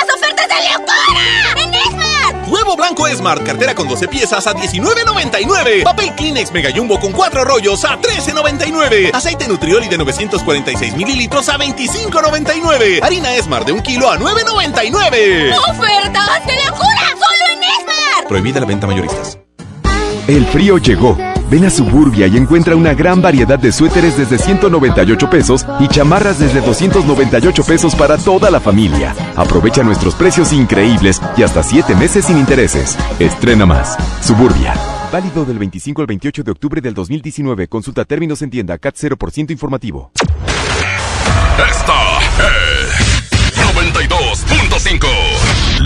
Blanco Smart, cartera con 12 piezas a $19.99. Papel Kleenex Mega Jumbo con 4 rollos a $13.99. Aceite Nutrioli de 946 mililitros a $25.99. Harina Esmar de 1 kilo a $9.99. ¡Ofertas de locura! ¡Solo en Esmar! Prohibida la venta mayoristas. El frío llegó. Ven a Suburbia y encuentra una gran variedad de suéteres desde 198 pesos y chamarras desde 298 pesos para toda la familia. Aprovecha nuestros precios increíbles y hasta 7 meses sin intereses. Estrena más. Suburbia. Válido del 25 al 28 de octubre del 2019. Consulta términos en tienda CAT 0% informativo. Esta es 92.5.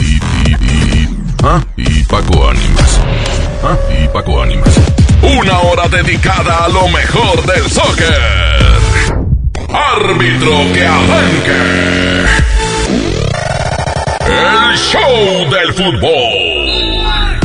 Y, y, y, ¿ah? y Paco Ánimas. ¿Ah? Y Paco Ánimas. Una hora dedicada a lo mejor del soccer. Árbitro que arranque. El show del fútbol.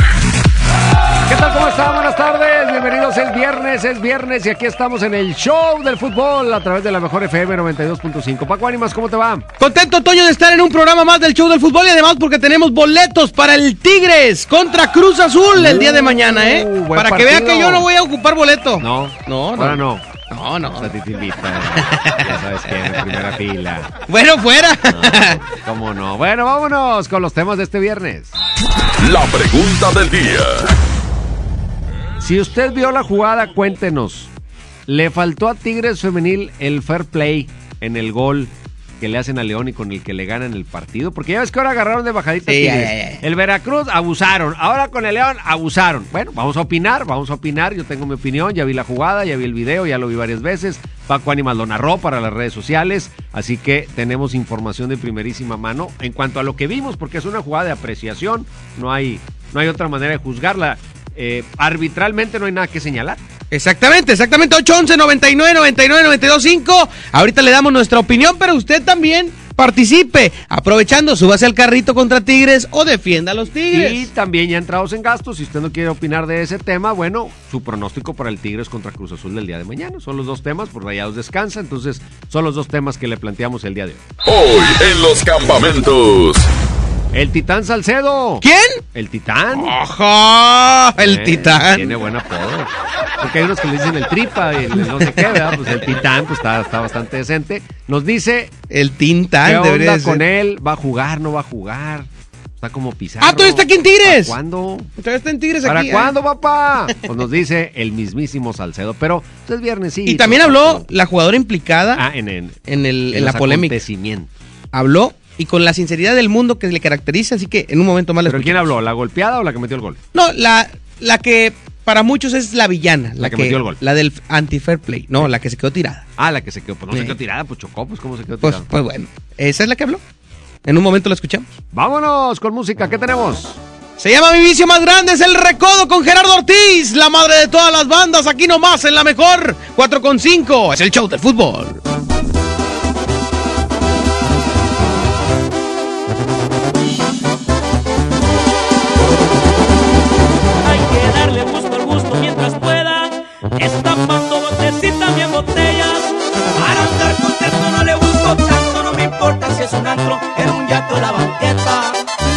¿Qué tal? ¿Cómo están? Buenas tardes. Bienvenidos. Es viernes, es viernes y aquí estamos en el show del fútbol a través de la mejor FM 92.5. Paco Ánimas, ¿cómo te va? Contento, Toño, de estar en un programa más del show del fútbol y además porque tenemos boletos para el Tigres contra Cruz Azul el día de mañana, ¿eh? Uh, Para que vea partido. que yo no voy a ocupar boleto. No, no, no. Ahora no. No, no. O sea. Ya sabes quién, en primera fila. Bueno, fuera. ¿Cómo no? Bueno, vámonos con los temas de este viernes. La pregunta del día. Si usted vio la jugada, cuéntenos. ¿Le faltó a Tigres Femenil el fair play en el gol que le hacen a León y con el que le ganan el partido? Porque ya ves que ahora agarraron de bajadita Sí, Tigres. ya, ya, ya. El Veracruz abusaron. Ahora con el León abusaron. Bueno, vamos a opinar, vamos a opinar. Yo tengo mi opinión, ya vi la jugada, ya vi el video, ya lo vi varias veces. Paco Ánimas lo narró para las redes sociales. Así que tenemos información de primerísima mano en cuanto a lo que vimos, porque es una jugada de apreciación. No hay, no hay otra manera de juzgarla. Eh, arbitralmente no hay nada que señalar. Exactamente, exactamente. 811 99 99 92 5. Ahorita le damos nuestra opinión, pero usted también participe. Aprovechando, súbase al carrito contra Tigres o defienda a los Tigres. Y también ya entrados en gastos, si usted no quiere opinar de ese tema, bueno, su pronóstico para el Tigres contra Cruz Azul del día de mañana. Son los dos temas, por Rayados descansa, entonces son los dos temas que le planteamos el día de hoy. Hoy en los campamentos. El Titán Salcedo. ¿Quién? El Titán. ¡Ajá! El Eh, Titán. Tiene buen apodo. Porque hay unos que le dicen el tripa y el no sé qué, ¿verdad? Pues el Titán pues está, está bastante decente. Nos dice El qué Tintán debería onda ser. con él, va a jugar, no va a jugar. Está como Pizarro. ¡Ah, todavía está aquí en Tigres! ¿Para cuándo? Todavía está en Tigres ¿Para aquí. ¿eh? cuándo, papá? Pues nos dice el mismísimo Salcedo. Pero es viernes, sí. Y también habló la jugadora implicada Ah, en, en, en, el, en en la los polémica. Habló y con la sinceridad del mundo que le caracteriza, así que en un momento más la ¿Pero quién habló? ¿La golpeada o la que metió el gol? No, la, la que para muchos es la villana. La, que metió el gol. La del anti-fair play. No, la que se quedó tirada. Ah, la que se quedó. Pues no se quedó tirada, pues chocó, pues cómo se quedó Pues, tirada. pues bueno, esa es la que habló. En un momento la escuchamos. Vámonos con música, ¿qué tenemos? Se llama Mi vicio más grande, es el recodo con Gerardo Ortiz, la madre de todas las bandas, aquí nomás en la mejor 4 con 5. Es el show del fútbol. Si es un antro, en un yate o la banqueta.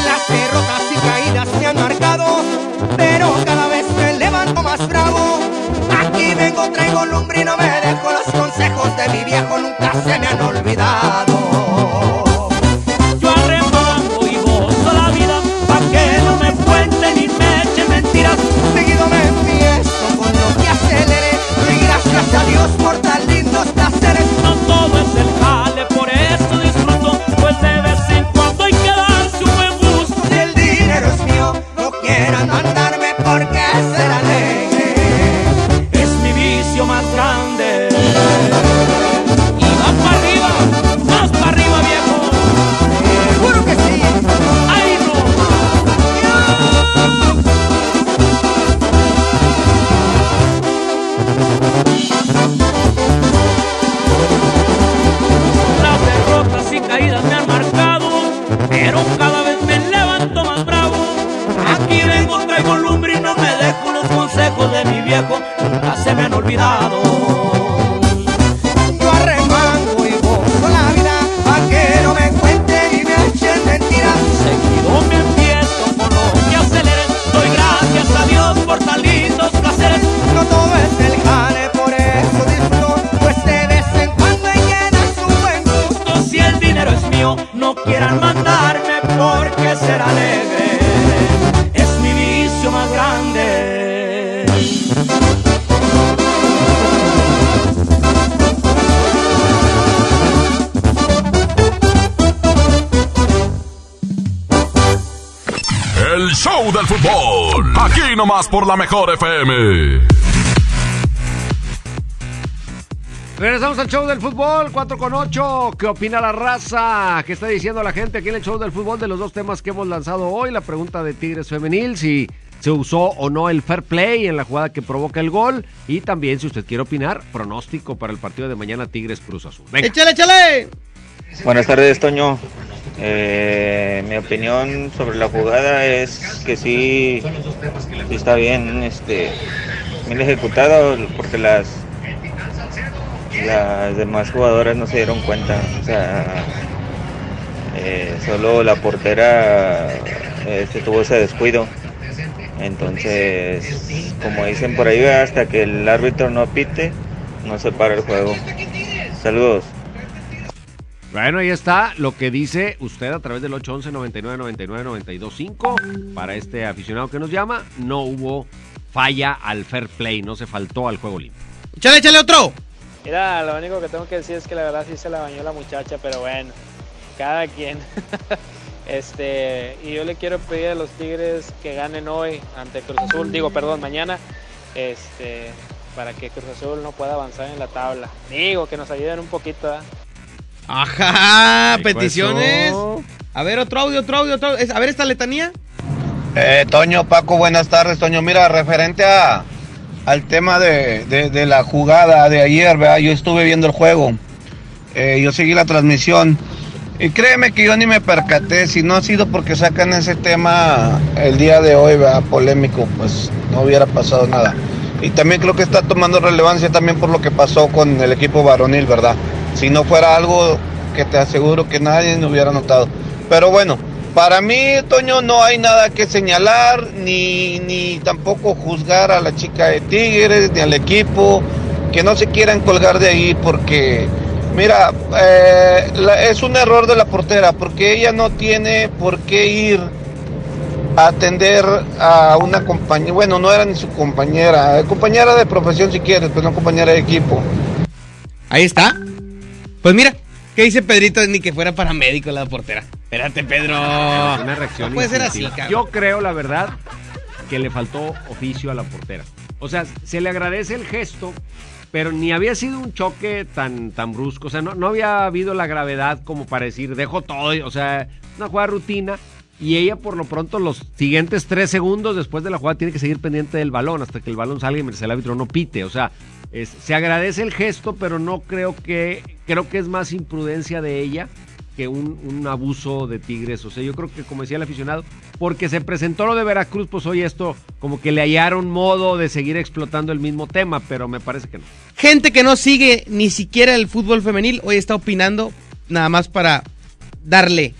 Las derrotas y caídas me han marcado, pero cada vez me levanto más bravo. Aquí vengo, traigo lumbre no me dejo los consejos de mi viejo, nunca se me han. Nomás por la mejor FM. Regresamos al show del fútbol, 4 con 8. ¿Qué opina la raza? ¿Qué está diciendo la gente aquí en el show del fútbol de los dos temas que hemos lanzado hoy? La pregunta de Tigres Femenil, si se usó o no el fair play en la jugada que provoca el gol. Y también, si usted quiere opinar, pronóstico para el partido de mañana Tigres Cruz Azul. Venga. ¡Échale, échale! Buenas tardes, Toño. Eh, mi opinión sobre la jugada es que sí, está bien, este, bien ejecutado porque las las demás jugadoras no se dieron cuenta, o sea, eh, solo la portera este, tuvo ese descuido. Entonces, como dicen por ahí, hasta que el árbitro no pite, no se para el juego. Saludos. Bueno, ahí está lo que dice usted a través del 811 99 99 925 para este aficionado que nos llama. No hubo falla al fair play, no se faltó al juego limpio. ¡Échale, échale otro! Mira, lo único que tengo que decir es que la verdad sí se la bañó la muchacha, pero bueno, cada quien. este, y yo le quiero pedir a los Tigres que ganen hoy ante Cruz Azul, digo, perdón, mañana, este, para que Cruz Azul no pueda avanzar en la tabla. Digo, que nos ayuden un poquito, ¿eh? Ajá, peticiones. A ver, otro audio, otro audio, otro audio. Es- A ver, esta letanía. Eh, Toño, Paco, buenas tardes, Toño. Mira, referente a, al tema de, de- de la jugada de ayer, ¿verdad? Yo estuve viendo el juego. Eh, yo seguí la transmisión. Y créeme que yo ni me percaté, si no ha sido porque sacan ese tema el día de hoy, ¿verdad? Polémico, pues no hubiera pasado nada. Y también creo que está tomando relevancia también por lo que pasó con el equipo varonil, ¿verdad? Si no fuera algo que te aseguro que nadie me hubiera notado. Pero bueno, para mí, Toño, no hay nada que señalar, ni, ni tampoco juzgar a la chica de Tigres, ni al equipo, que no se quieran colgar de ahí porque, mira, eh, es un error de la portera, porque ella no tiene por qué ir a atender a una compañera, bueno, no era ni su compañera, compañera de profesión si quieres, pero no compañera de equipo. Ahí está. Pues mira, ¿qué dice Pedrito? Ni que fuera paramédico la portera. Espérate, Pedro. Una reacción No puede ser así, cabrón. Yo creo, la verdad, que le faltó oficio a la portera. O sea, se le agradece el gesto, pero ni había sido un choque tan, tan brusco. O sea, no, no había habido la gravedad como para decir, dejo todo. O sea, una jugada rutina. Y ella, por lo pronto, los siguientes tres segundos después de la jugada, tiene que seguir pendiente del balón hasta que el balón salga y el árbitro no pite. O sea, se agradece el gesto, pero no creo que. Creo que es más imprudencia de ella que un, un abuso de Tigres. O sea, yo creo que, como decía el aficionado, porque se presentó lo de Veracruz, pues hoy esto como que le hallaron modo de seguir explotando el mismo tema, pero me parece que no. Gente que no sigue ni siquiera el fútbol femenil hoy está opinando nada más para darle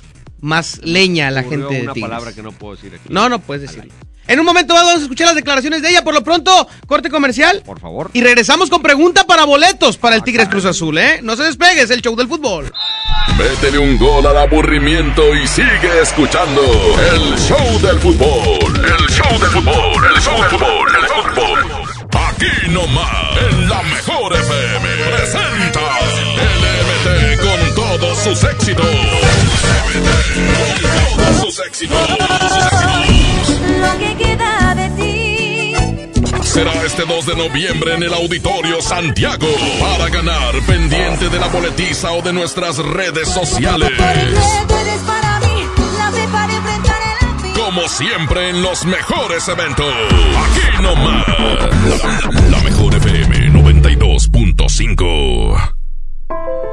más leña a la gente de una Tigres. palabra que no puedo decir aquí. No, no puedes decirlo. En un momento más vamos a escuchar las declaraciones de ella. Por lo pronto, corte comercial. Por favor. Y regresamos con pregunta para boletos para el Tigres Cruz Azul, ¿eh? No se despegues, el show del fútbol. Métele un gol al aburrimiento y sigue escuchando el show del fútbol. El show del fútbol, el show del fútbol, el fútbol. Aquí nomás, en la mejor FM, éxitos. sus éxitos. Lo que queda de ti. Será este 2 de noviembre en el Auditorio Santiago para ganar pendiente de la boletiza o de nuestras redes sociales. Como siempre en los mejores eventos. Aquí nomás. La mejor FM 92.5.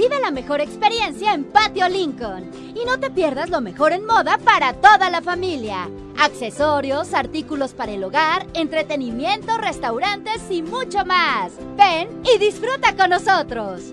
Vive la mejor experiencia en Patio Lincoln. Y no te pierdas lo mejor en moda para toda la familia. Accesorios, artículos para el hogar, entretenimiento, restaurantes y mucho más. Ven y disfruta con nosotros.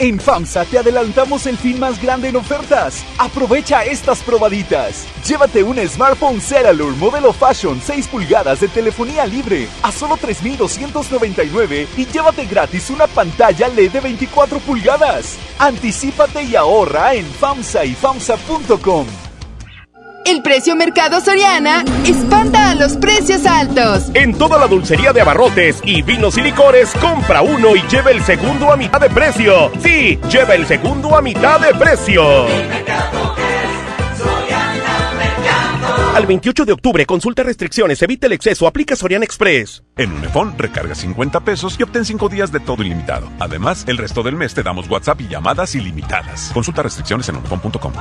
En FAMSA te adelantamos el fin más grande en ofertas. Aprovecha estas probaditas. Llévate un smartphone Ceralur modelo Fashion 6 pulgadas de telefonía libre a solo 3.299 y llévate gratis una pantalla LED de 24 pulgadas. Anticípate y ahorra en FAMSA y FAMSA.com. El precio Mercado Soriana espanta a los precios altos. En toda la dulcería de abarrotes y vinos y licores, compra uno y lleva el segundo a mitad de precio. Sí, lleva el segundo a mitad de precio. Al 28 de octubre, consulta restricciones, evita el exceso, aplica Soriana Express. En Unifón recarga 50 pesos y obtén 5 días de todo ilimitado. Además, el resto del mes te damos WhatsApp y llamadas ilimitadas. Consulta restricciones en unifón.com.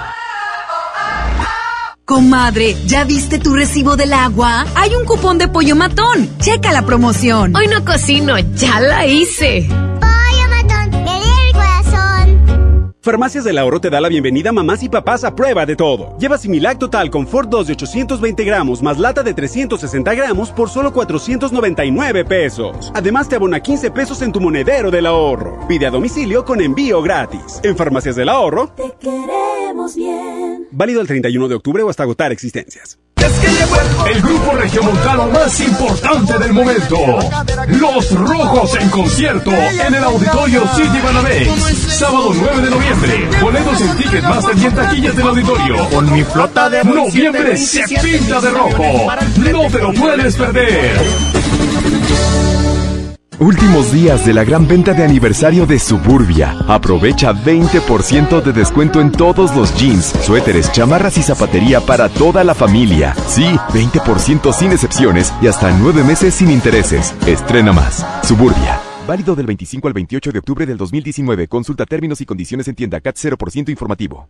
Comadre, ¿ya viste tu recibo del agua? Hay un cupón de pollo matón. Checa la promoción. Hoy no cocino, ya la hice. Pollo matón, me el corazón. Farmacias del Ahorro te da la bienvenida a mamás y papás a prueba de todo. Lleva Similac Total Confort 2 de 820 gramos más lata de 360 gramos por solo 499 pesos. Además te abona 15 pesos en tu monedero del ahorro. Pide a domicilio con envío gratis. En Farmacias del Ahorro, Te queremos bien. válido el 31 de octubre o hasta agotar existencias. El grupo regiomontano más importante del momento. Los Rojos en concierto en el Auditorio City Banamex. Sábado 9 de noviembre. Boletos en Ticketmaster y en taquillas del auditorio. Con mi flota de Noviembre se pinta de rojo. No te lo puedes perder. Últimos días de la gran venta de aniversario de Suburbia. Aprovecha 20% de descuento en todos los jeans, suéteres, chamarras y zapatería para toda la familia. Sí, 20% sin excepciones y hasta 9 meses sin intereses. Estrena más. Suburbia. Válido del 25 al 28 de octubre del 2019. Consulta términos y condiciones en tienda CAT 0% informativo.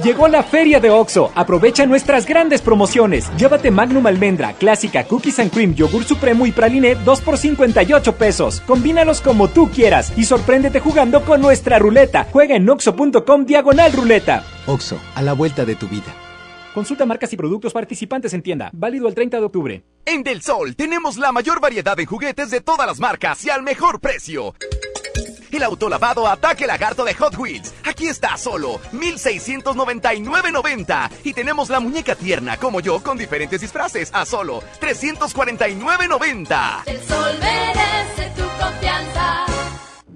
Llegó la feria de OXO. Aprovecha nuestras grandes promociones. Llévate Magnum Almendra, Clásica, Cookies and Cream, Yogur Supremo y Praline 2 por 58 pesos. Combínalos como tú quieras y sorpréndete jugando con nuestra ruleta. Juega en oxo.com diagonal ruleta. OXO, a la vuelta de tu vida. Consulta marcas y productos participantes en tienda. Válido el 30 de octubre. En Del Sol tenemos la mayor variedad en juguetes de todas las marcas y al mejor precio. El autolavado Ataque Lagarto de Hot Wheels. Aquí está solo 1699.90 y tenemos la muñeca tierna como yo con diferentes disfraces a solo 349.90. El sol merece tu confianza.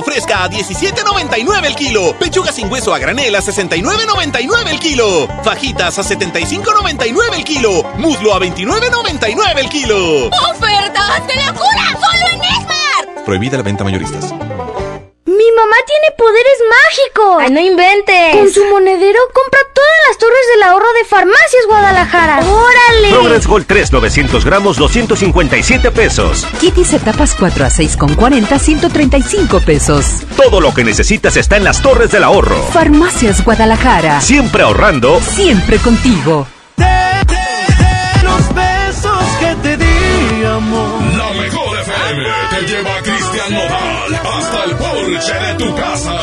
Muslo fresca a 17.99 el kilo. Pechuga sin hueso a granel a 69.99 el kilo. Fajitas a 75.99 el kilo. Muslo a 29.99 el kilo. ¡Ofertas de locura! ¡Solo en Esmar! Prohibida la venta mayoristas. ¡Mi mamá tiene poderes mágicos! ¡Ay, no inventes! Con su monedero compra todas las torres del ahorro de Farmacias Guadalajara. ¡Órale! Progress Gold 3, 900 gramos, 257 pesos. Kitty's etapas 4 a 6 con 40, 135 pesos. Todo lo que necesitas está en las torres del ahorro. Farmacias Guadalajara. Siempre ahorrando. Siempre contigo. Los besos que te di, amor. La mejor FM te lleva a Cristian Nodal de tu casa.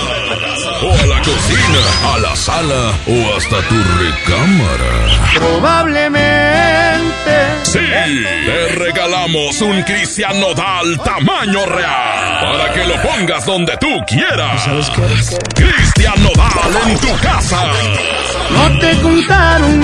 O a la cocina, a la sala o hasta tu recámara. Probablemente. Sí, te regalamos un Cristian Nodal tamaño real para que lo pongas donde tú quieras. Cristian Nodal en tu casa. No te contaron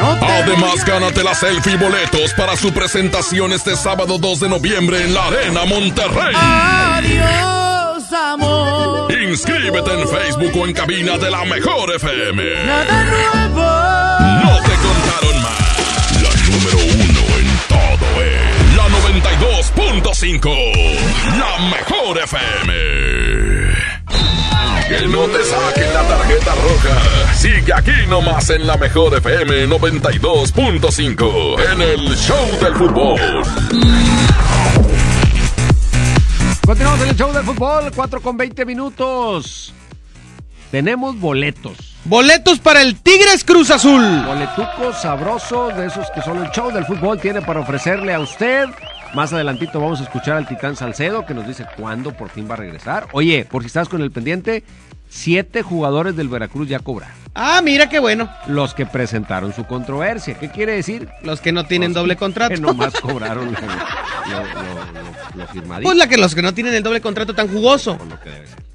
Además, gánate la selfie y boletos para su presentación este sábado 2 de noviembre en la Arena Monterrey. Adiós, amor. Inscríbete en Facebook o en cabina de la Mejor FM. Nada nuevo. No te contaron más. La número uno en todo es la 92.5. La Mejor FM. Que no te saquen la tarjeta roja. Sigue aquí nomás en la mejor FM 92.5. En el Show del Fútbol. Continuamos en el Show del Fútbol. 4 con 20 minutos. Tenemos boletos. Boletos para el Tigres Cruz Azul. Boletuco sabroso de esos que solo el show del fútbol tiene para ofrecerle a usted. Más adelantito vamos a escuchar al Titán Salcedo que nos dice cuándo por fin va a regresar. Oye, por si estás con el pendiente, siete jugadores del Veracruz ya cobraron. Ah, mira qué bueno. Los que presentaron su controversia. ¿Qué quiere decir? Los que no tienen doble contrato. Que nomás cobraron lo, lo, lo, firmadito. Pues la que los que no tienen el doble contrato tan jugoso. lo que debe ser.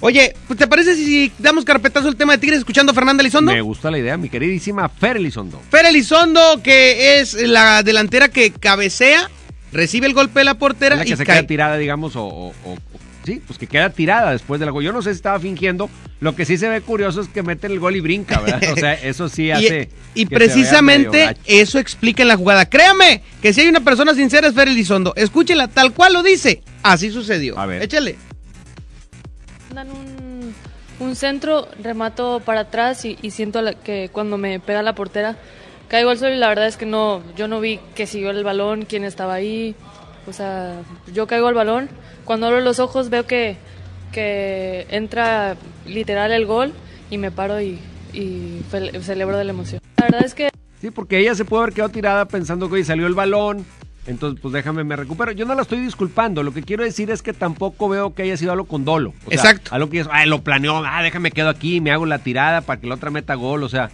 Oye, pues, ¿te parece si damos carpetazo al tema de Tigres escuchando a Fernanda Elizondo? Me gusta la idea, mi queridísima Fer Elizondo. Fer Elizondo, que es la delantera que cabecea, recibe el golpe de la portera la que y se cae. queda tirada, digamos, o, o, o, sí, pues que queda tirada después del gol. Yo no sé si estaba fingiendo. Lo que sí se ve curioso es que meten el gol y brinca, ¿verdad? O sea, eso sí hace. Y, y precisamente eso explica en la jugada. Créame que si hay una persona sincera es Fer Elizondo. Escúchela tal cual lo dice. Así sucedió. A ver. Échale. Dan un, un centro, remato para atrás y, y siento la, que cuando me pega la portera caigo al suelo y la verdad es que no, yo no vi que siguió el balón, quién estaba ahí. O sea, yo caigo al balón. Cuando abro los ojos veo que, que entra literal el gol y me paro y, y celebro de la emoción. La verdad es que Sí, porque ella se puede haber quedado tirada pensando que hoy salió el balón. Entonces, pues déjame, me recupero. Yo no la estoy disculpando. Lo que quiero decir es que tampoco veo que haya sido algo con dolo. O sea, Exacto. Algo que es, ah, lo planeó, ah, déjame quedo aquí, me hago la tirada para que la otra meta gol. O sea,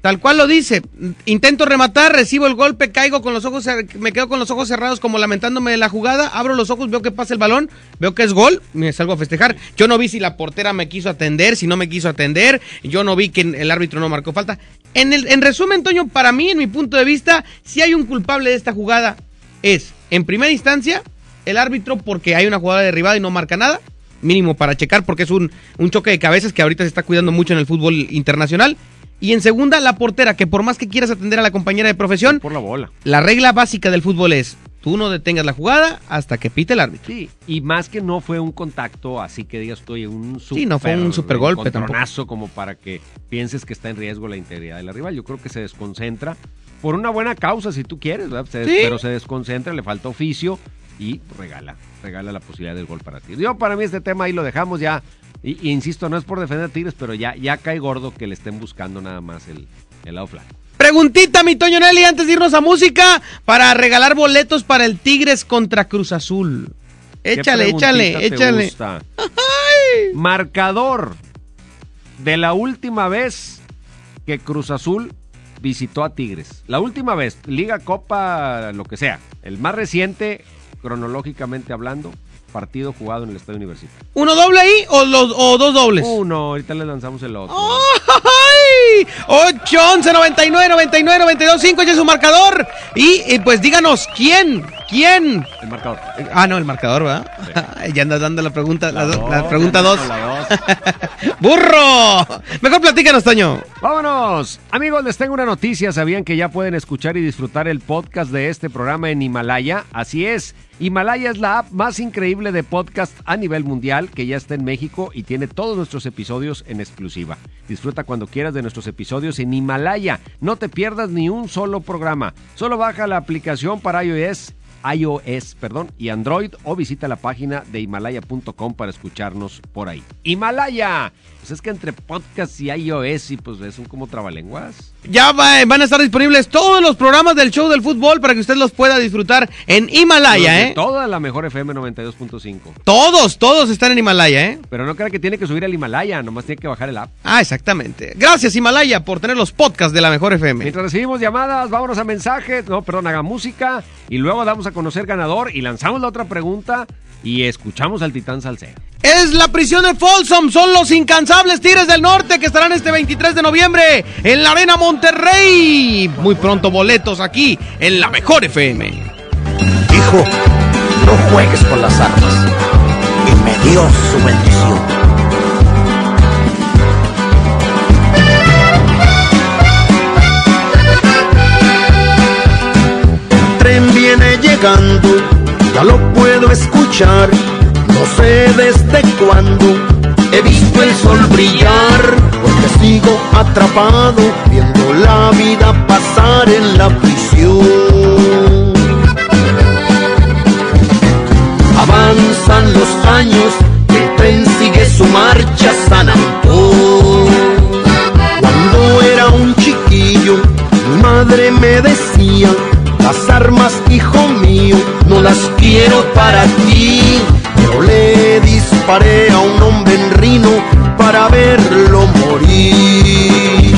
Tal cual lo dice. Intento rematar, recibo el golpe, caigo con los ojos, me quedo con los ojos cerrados como lamentándome de la jugada, abro los ojos, veo que pasa el balón, veo que es gol, me salgo a festejar. Yo no vi si la portera me quiso atender, si no me quiso atender, yo no vi que el árbitro no marcó falta. En, el, en resumen, Toño, para mí, en mi punto de vista, si hay un culpable de esta jugada, es, en primera instancia, el árbitro porque hay una jugada derribada y no marca nada, mínimo para checar porque es un, un choque de cabezas que ahorita se está cuidando mucho en el fútbol internacional. Y en segunda, la portera, que por más que quieras atender a la compañera de profesión, por la bola. la regla básica del fútbol es, tú no detengas la jugada hasta que pite el árbitro. Sí, y más que no fue un contacto, así que digas tú, oye, un super, Sí, no fue un supergolpe tampoco. encontronazo como para que pienses que está en riesgo la integridad de la rival. Yo creo que se desconcentra por una buena causa, si tú quieres, ¿verdad? Se- Sí. pero se desconcentra, le falta oficio y regala, regala la posibilidad del gol para ti. Yo para mí este tema ahí lo dejamos ya, y, y insisto, no es por defender a Tigres, pero ya, ya cae gordo que le estén buscando nada más el, el lado flaco. Preguntita, mi Toño Nelly, antes de irnos a música, para regalar boletos para el Tigres contra Cruz Azul. ¿Qué Échale, échale, échale. gusta? Marcador de la última vez que Cruz Azul visitó a Tigres. La última vez, Liga, Copa, lo que sea. El más reciente, cronológicamente hablando, partido jugado en el Estadio Universitario. ¿Uno doble ahí o, los, o dos dobles? Uno, ahorita le lanzamos el otro. ¡Ay! 8, 11, 99, 99, 92, 5, ya es su marcador. Y pues díganos, ¿quién? ¿Quién? El marcador. Ah, no, el marcador, ¿verdad? ya andas dando la pregunta, la, La do- dos, la pregunta ya 2. ando con la ¡Burro! Mejor platícanos, Toño. Vámonos. Amigos, les tengo una noticia. ¿Sabían que ya pueden escuchar y disfrutar el podcast de este programa en Himalaya? Así es. Himalaya es la app más increíble de podcast a nivel mundial que ya está en México y tiene todos nuestros episodios en exclusiva. Disfruta cuando quieras de nuestros episodios en Himalaya. No te pierdas ni un solo programa. Solo baja la aplicación para iOS iOS, perdón, y Android o visita la página de himalaya.com para escucharnos por ahí. Himalaya. Pues es que entre podcast y iOS y pues es un como trabalenguas. Ya va- van a estar disponibles todos los programas del show del fútbol para que usted los pueda disfrutar en Himalaya, ¿eh? Toda la mejor FM 92.5. Todos, todos están en Himalaya, ¿eh? Pero no crea que tiene que subir al Himalaya, nomás tiene que bajar el app. Ah, exactamente. Gracias, Himalaya, por tener los podcasts de la mejor FM. Mientras recibimos llamadas, vámonos a mensajes, no, perdón, haga música y luego damos a conocer ganador y lanzamos la otra pregunta y escuchamos al Titán Salcedo. Es la prisión de Folsom, son los incansables Tigres del Norte que estarán este 23 de noviembre en la Arena Monterrey. Muy pronto boletos aquí en la mejor FM. Hijo, no juegues con las armas. Y me dio su bendición. tren viene llegando, ya lo puedo escuchar. No sé desde cuándo he visto el sol brillar, porque sigo atrapado viendo la vida pasar en la prisión. Avanzan los años, el tren sigue su marcha San Antón. Cuando era un chiquillo, mi madre me decía, las armas, hijo mío, no las quiero para ti. Pero le disparé a un hombre Para verlo morir.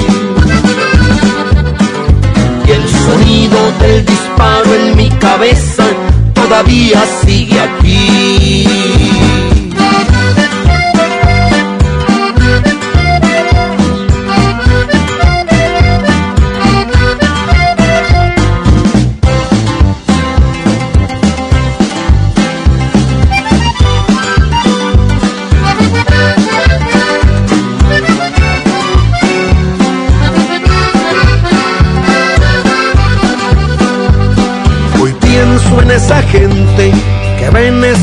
Y el sonido del disparo en mi cabeza todavía sigue aquí.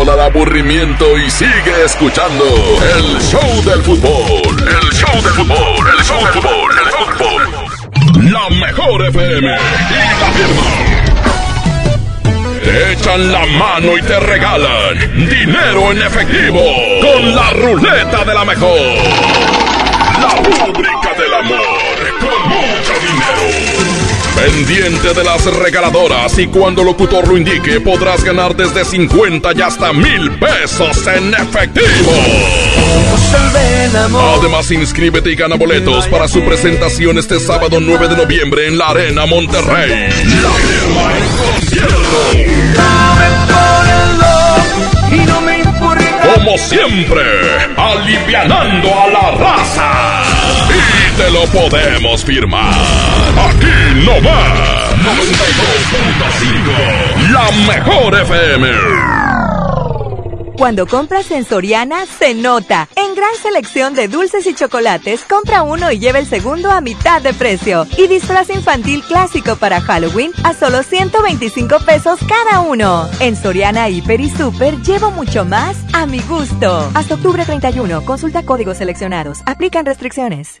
Al aburrimiento y sigue escuchando el show del fútbol. El show del fútbol, el show del fútbol, el fútbol. La mejor FM y la firma. Te echan la mano y te regalan dinero en efectivo con la ruleta de la mejor. La rúbrica Pendiente de las regaladoras y cuando locutor lo indique podrás ganar desde 50 y hasta mil pesos en efectivo. Además inscríbete y gana boletos para su presentación este sábado 9 de noviembre en la Arena Monterrey. La firma en concierto. Como siempre, alivianando a la raza. Y te lo podemos firmar. Aquí no más. 92.5. La mejor FM. Cuando compras en Soriana, se nota. En gran selección de dulces y chocolates, compra uno y lleva el segundo a mitad de precio. Y disfraz infantil clásico para Halloween a solo 125 pesos cada uno. En Soriana, Hiper y Super, llevo mucho más a mi gusto. Hasta octubre 31, consulta códigos seleccionados. Aplican restricciones.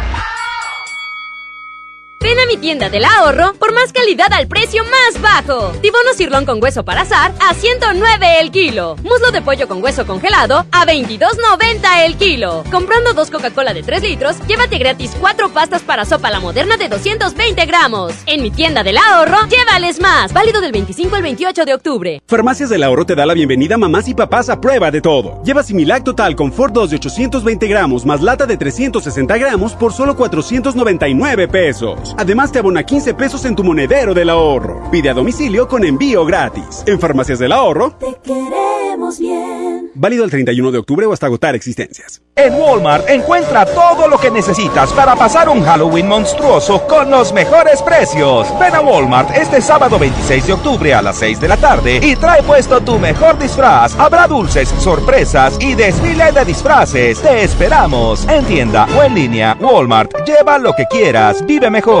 Ven a mi tienda del ahorro por más calidad al precio más bajo. Tibono cirlón con hueso para azar a 109 el kilo. Muslo de pollo con hueso congelado a 22.90 el kilo. Comprando dos Coca-Cola de 3 litros, llévate gratis cuatro pastas para sopa la moderna de 220 gramos. En mi tienda del ahorro, llévales más. Válido del 25 al 28 de octubre. Farmacias del Ahorro te da la bienvenida mamás y papás a prueba de todo. Lleva Similac Total Confort 2 de 820 gramos más lata de 360 gramos por solo 499 pesos. Además, Además te abona 15 pesos en tu monedero del ahorro. Pide a domicilio con envío gratis. En Farmacias del Ahorro. Te queremos bien. Válido el 31 de octubre o hasta agotar existencias. En Walmart encuentra todo lo que necesitas para pasar un Halloween monstruoso con los mejores precios. Ven a Walmart este sábado 26 de octubre a las 6 de la tarde y trae puesto tu mejor disfraz. Habrá dulces, sorpresas y desfile de disfraces. Te esperamos en tienda o en línea. Walmart, lleva lo que quieras, vive mejor.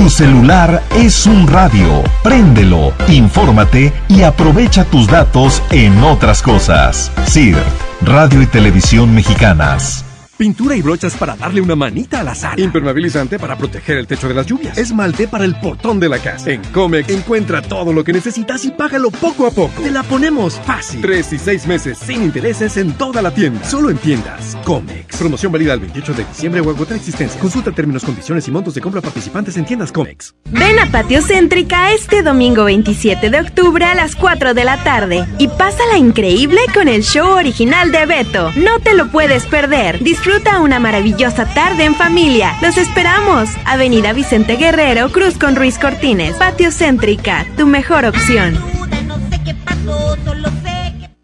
Tu celular es un radio. Préndelo, infórmate y aprovecha tus datos en otras cosas. CIRT, Radio y Televisión Mexicanas. Pintura y brochas para darle una manita a la sala. Impermeabilizante para proteger el techo de las lluvias. Esmalte para el portón de la casa. En Comex encuentra todo lo que necesitas y págalo poco a poco. Te la ponemos fácil. Tres y seis meses sin intereses en toda la tienda. Solo en tiendas. Comex. Promoción válida el 28 de diciembre o agotar existencia. Consulta términos, condiciones y montos de compra participantes en tiendas Comex. Ven a Patio Céntrica este domingo 27 de octubre a las 4 de la tarde y pásala increíble con el show original de Beto. No te lo puedes perder. Disfruta una maravillosa tarde en familia. Los esperamos. Avenida Vicente Guerrero, Cruz con Ruiz Cortines. Patio Céntrica, tu mejor opción.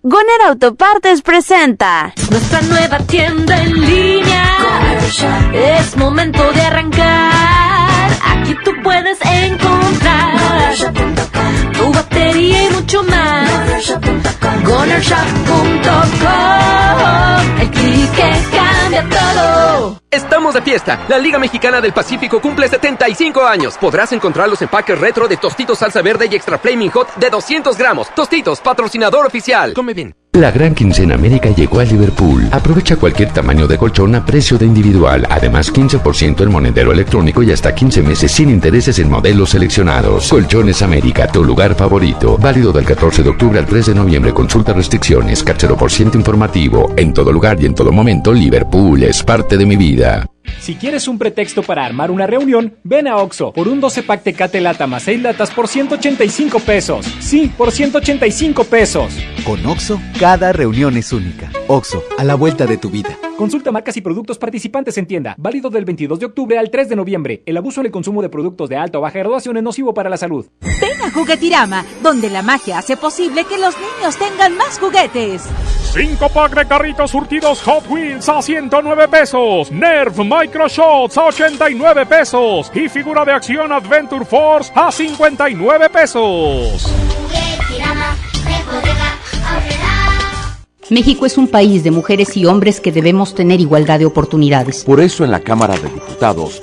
Goner Autopartes presenta nuestra nueva tienda en línea. Es momento de arrancar. Aquí tú puedes encontrar tu batería y mucho más. GonerShop.com El clic que cambia todo. Estamos de fiesta. La Liga Mexicana del Pacífico cumple 75 años. Podrás encontrar los empaques retro de Tostitos Salsa Verde y Extra Flaming Hot de 200 gramos. Tostitos, patrocinador oficial. Come bien. La gran quincena América llegó a Liverpool. Aprovecha cualquier tamaño de colchón a precio de individual. Además, 15% en monedero electrónico y hasta 15 meses sin intereses en modelos seleccionados. Colchones América, tu lugar favorito. Válido del 14 de octubre al 3 de noviembre. Consulta restricciones. por ciento informativo. En todo lugar y en todo momento, Liverpool es parte de mi vida. Si quieres un pretexto para armar una reunión, ven a Oxo por un 12 pack Tecate Lata más 6 latas por 185 pesos. Sí, por 185 pesos. Con Oxo, cada reunión es única. Oxo, a la vuelta de tu vida. Consulta marcas y productos participantes en tienda. Válido del 22 de octubre al 3 de noviembre. El abuso en el consumo de productos de alta o baja graduación es nocivo para la salud. Ven a Juguetirama, donde la magia hace posible que los niños tengan más juguetes. 5 pack de carritos surtidos Hot Wheels a 109 pesos. Nerf Microshots a 89 pesos. Y figura de acción Adventure Force a 59 pesos. México es un país de mujeres y hombres que debemos tener igualdad de oportunidades. Por eso en la Cámara de Diputados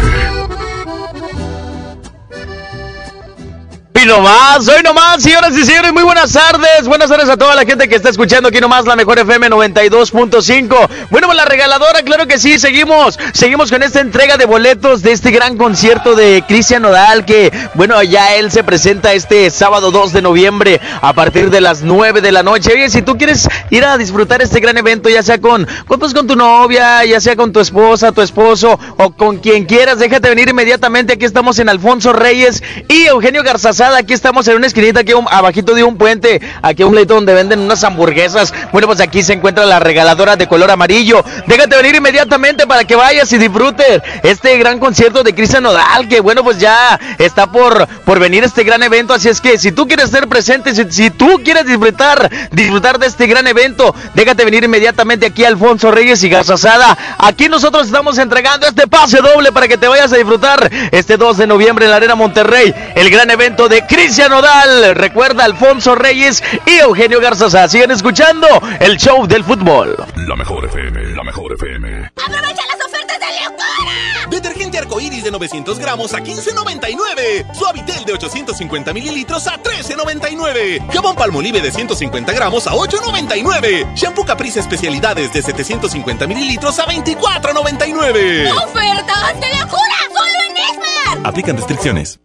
Y nomás, hoy nomás, señoras y señores, muy buenas tardes. Buenas tardes a toda la gente que está escuchando aquí nomás la mejor FM 92.5. Bueno, pues la regaladora, claro que sí, seguimos, seguimos con esta entrega de boletos de este gran concierto de Cristian Nodal, que, bueno, ya él se presenta este sábado 2 de noviembre a partir de las 9 de la noche. Oye, si tú quieres ir a disfrutar este gran evento, ya sea con, pues, con tu novia, ya sea con tu esposa, tu esposo o con quien quieras, déjate venir inmediatamente. Aquí estamos en Alfonso Reyes y Eugenio Garzazada aquí estamos en una esquinita, aquí abajito de un puente, aquí un leito donde venden unas hamburguesas. Bueno, pues aquí se encuentra la regaladora de color amarillo. Déjate venir inmediatamente para que vayas y disfrutes este gran concierto de Cristian Nodal, que bueno, pues ya está por, por venir este gran evento. Así es que si tú quieres ser presente, si, tú quieres disfrutar, disfrutar de este gran evento, déjate venir inmediatamente aquí Alfonso Reyes y Gazazada. Aquí nosotros estamos entregando este pase doble para que te vayas a disfrutar este 2 de noviembre en la Arena Monterrey, el gran evento de Cristian Nodal. Recuerda Alfonso Reyes y Eugenio Garzaza. Siguen escuchando el show del fútbol. La mejor FM, la mejor FM. ¡Aprovecha las ofertas de locura! Detergente arcoíris de 900 gramos a 15.99. Suavitel de 850 mililitros a 13.99. Jabón Palmolive de 150 gramos a 8.99. Shampoo Caprice Especialidades de 750 mililitros a 24.99. ¡Ofertas de locura! ¡Solo en Esmar! Aplican restricciones.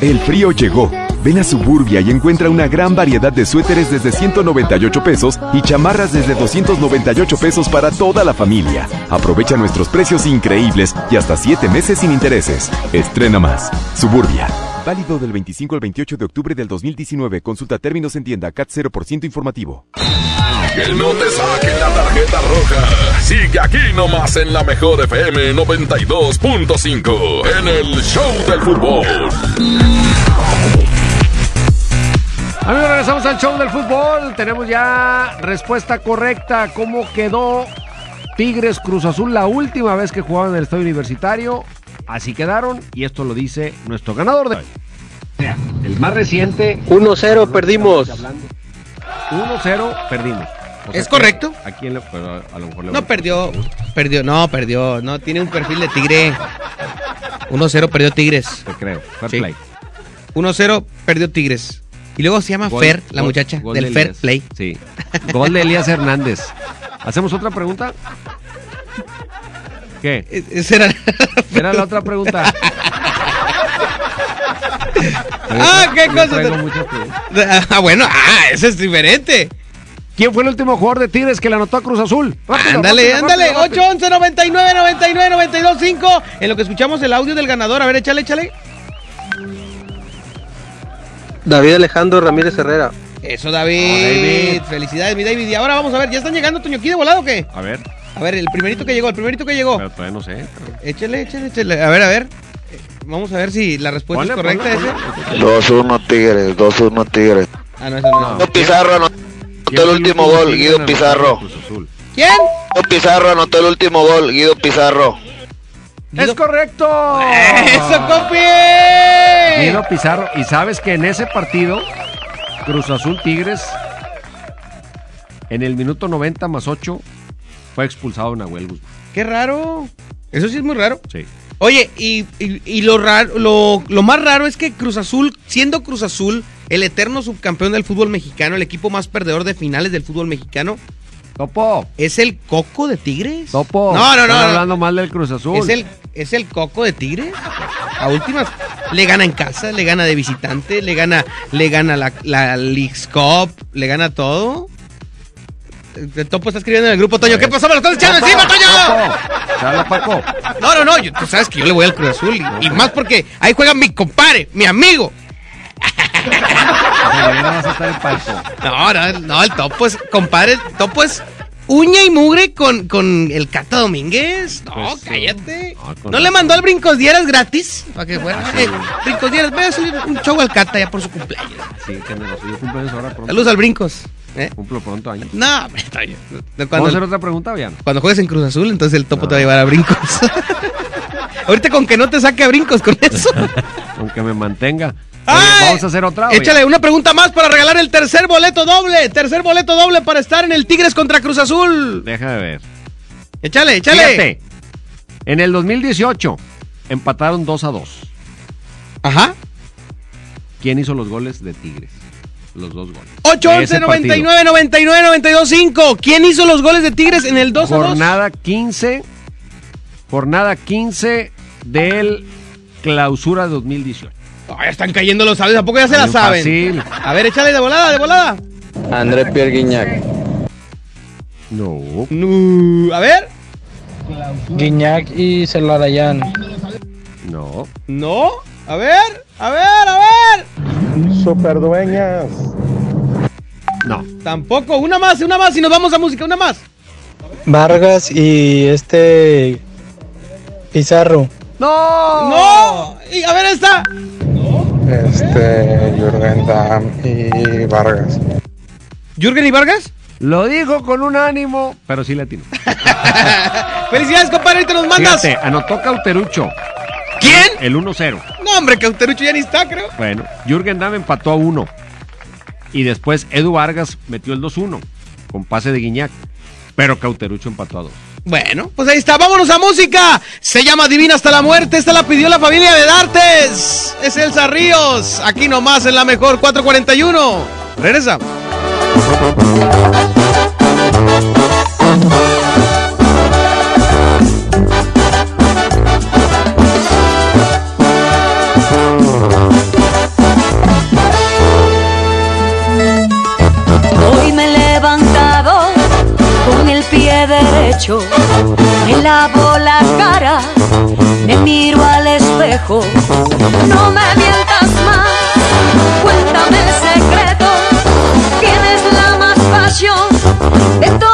El frío llegó. Ven a Suburbia y encuentra una gran variedad de suéteres desde 198 pesos y chamarras desde 298 pesos para toda la familia. Aprovecha nuestros precios increíbles y hasta 7 meses sin intereses. Estrena más. Suburbia. Válido del 25 al 28 de octubre del 2019. Consulta términos en tienda CAT 0% informativo. Que no te saquen la tarjeta roja. Sigue aquí nomás en la mejor FM 92.5 en el Show del Fútbol. Amigos, regresamos al show del fútbol. Tenemos ya respuesta correcta. ¿Cómo quedó Tigres Cruz Azul la última vez que jugaban en el estadio universitario? Así quedaron y esto lo dice nuestro ganador de hoy. El más reciente. 1-0 perdimos. 1-0 perdimos. ¿Es correcto? Aquí en pero a lo mejor no perdió, perdió, no perdió, no tiene un perfil de tigre. 1-0 perdió Tigres. Te creo. Fair play. 1-0 perdió Tigres. Y luego se llama Fer, la muchacha del Fair Play. Sí. Gol de Elías Hernández. ¿Hacemos otra pregunta? ¿Qué? E-, esa era, era la otra pregunta. ah, qué cosa. Ah, bueno, ah, eso es diferente. ¿Quién fue el último jugador de Tigres que le anotó a Cruz Azul? ándale, ándale. 811 99 99 92 5. En lo que escuchamos el audio del ganador. A ver, échale, échale. David Alejandro Ramírez Herrera. Eso, David. Felicidades, mi David. Y ahora vamos a ver, ¿ya están llegando Toño aquí de volado o qué? A ver. A ver, el primerito que llegó, el primerito que llegó. Pero todavía no sé. Échale, échale, échale. A ver, a ver. Vamos a ver si la respuesta es correcta. 2-1 Tigres, 2-1 Tigres. Ah, no, eso no. no. Pizarro anotó el último gol, Guido Pizarro. ¿Quién? Guido Pizarro anotó el último gol, Guido Pizarro. ¡Es correcto! ¡Eso, copi! Guido Pizarro. Y sabes que en ese partido, Cruz Azul Tigres, en el minuto 90 más 8, fue expulsado Nahuel Guzmán. ¡Qué raro! Eso sí es muy raro. Sí. Oye, y, y, lo, raro, lo, lo, más raro es que Cruz Azul, siendo Cruz Azul el eterno subcampeón del fútbol mexicano, el equipo más perdedor de finales del fútbol mexicano, Topo. ¿Es el coco de Tigres? Topo. No, no, no. hablando mal del Cruz Azul. ¿Es el, ¿Es el coco de Tigres? A últimas, le gana en casa, le gana de visitante, le gana, le gana la, la League's Cup, le gana todo. El Topo está escribiendo en el grupo, Toño. ¿Qué pasó? ¿Me lo estás echando encima, Toño? Paco. No, no, no. tú sabes que yo le voy al Cruz Azul. Y, más porque ahí juega mi compadre, mi amigo. No, no, no, el Topo es, compadre, el Topo es uña y mugre con, con el Cata Domínguez. No, pues cállate. No, le mandó al Brincos Dieras gratis? Para que fuera. Ah, eh, Brincos Dieras, voy a hacer un show al Cata ya por su cumpleaños. Sí, que me lo suyo cumpleaños ahora pronto. Saludos al Brincos. ¿Eh? Cumplo pronto año. No, ¿Vamos a hacer otra pregunta, bien? Cuando juegues en Cruz Azul, entonces el topo te va a llevar a Brincos. Ahorita con que no te saque a Brincos con eso. Aunque me mantenga. vamos a hacer otra. Échale una pregunta más para regalar el tercer boleto doble. Tercer boleto doble para estar en el Tigres contra Cruz Azul. Déjame ver. Échale, échale. Fíjate, en el 2018 empataron 2 a 2. Ajá. ¿Quién hizo los goles de Tigres? Los dos goles. 8, 11, 99, 99, 92, 5. ¿Quién hizo los goles de Tigres en el 2 a 2? Jornada 15. Jornada 15 del clausura 2018. Oh, ya están cayendo los sabios. ¿A poco ya se la saben? fácil. A ver, échale de volada, de volada. André Pierre Guignac. No. No. A ver. Guiñac y Celarayán. No. No. A ver, a ver, a ver. Superdueñas. No. Tampoco. Una más, una más y nos vamos a música. Una más. Vargas y este Pizarro. No. No. Y a ver esta. Este Jürgen Damm y Vargas. ¿Jürgen y Vargas? Lo dijo con un ánimo, pero sí latino. Felicidades, compadre. Ahorita nos mandas. Fíjate, anotó Cauterucho. ¿Quién? El 1-0. No, hombre, Cauterucho ya ni está, creo. Bueno, Jürgen Damm empató a 1. Y después Edu Vargas metió el 2-1 con pase de Guiñac. Pero Cauterucho empató a 2. Bueno, pues ahí está. Vámonos a música. Se llama Divina hasta la muerte. Esta la pidió la familia de Dartes. Es Elsa Ríos. Aquí nomás en la mejor 441. Regresa. Me lavo la cara, me miro al espejo. No me mientas más, cuéntame el secreto. Tienes la más pasión de todo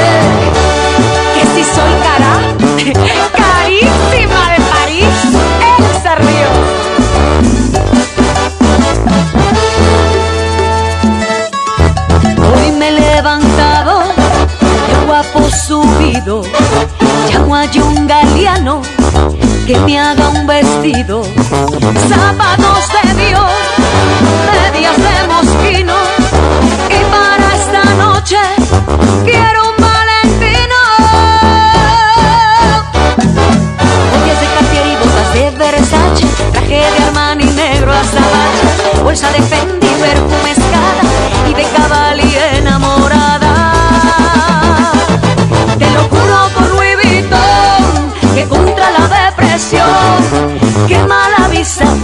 Subido, llamo a un galeano que me haga un vestido, zapatos de Dios, medias de mosquino, y para esta noche quiero un valentino. Joyas de Cartier y botas de Versace, traje de Armani negro azabache, bolsa de Fendi, perfume escala y de Cavalli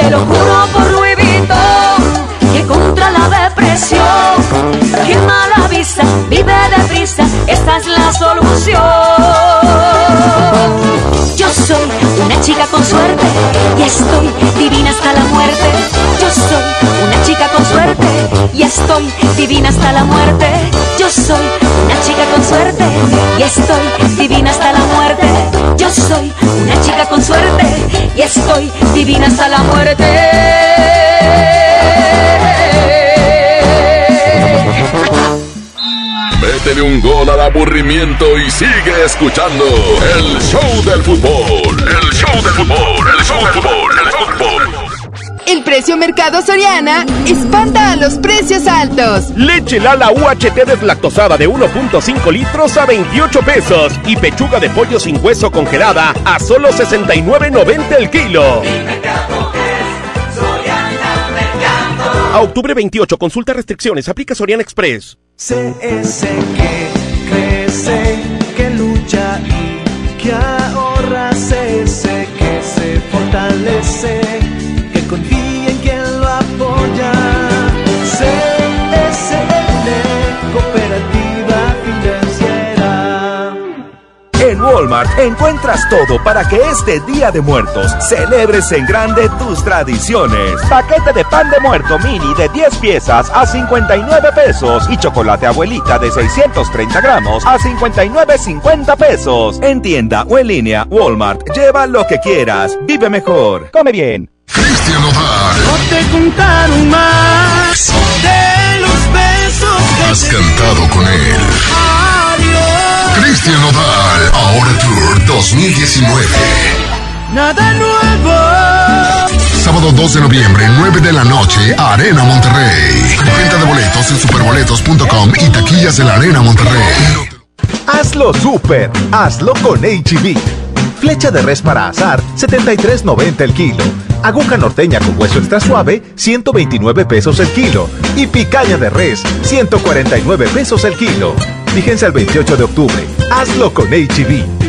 Te lo juro por Louis que contra la depresión quema la visa, vive deprisa, esta es la solución. Yo soy una chica con suerte y estoy divina hasta la muerte. Yo soy una chica con suerte y estoy divina hasta la muerte. Yo soy una chica con suerte y estoy divina hasta la muerte. Yo soy una chica con suerte y estoy divina hasta la muerte. Métele un gol al aburrimiento y sigue escuchando el show del fútbol. El show del fútbol, el show del fútbol, el fútbol. Precio Mercado Soriana espanta a los precios altos. Leche Lala UHT deslactosada de 1.5 litros a 28 pesos y pechuga de pollo sin hueso congelada a solo 69.90 el kilo. A octubre 28, consulta restricciones, aplica Soriana Express. CS que crece, Walmart encuentras todo para que este Día de Muertos celebres en grande tus tradiciones. Paquete de pan de muerto mini de 10 piezas a 59 pesos y chocolate abuelita de 630 gramos a 59.50 pesos. En tienda o en línea, Walmart, lleva lo que quieras. Vive mejor. Come bien. Cristian. No te contaron más de los besos que Has cantado con él. Cristian Nodal, Ahora Tour 2019. Nada nuevo. Sábado 2 de noviembre, 9 de la noche, Arena Monterrey. Venta de boletos en superboletos.com y taquillas de la Arena Monterrey. Hazlo super, hazlo con HB. Flecha de res para asar, 73.90 el kilo. Aguja norteña con hueso extra suave, 129 pesos el kilo. Y picaña de res, 149 pesos el kilo. Fíjense al 28 de octubre. Hazlo con HB.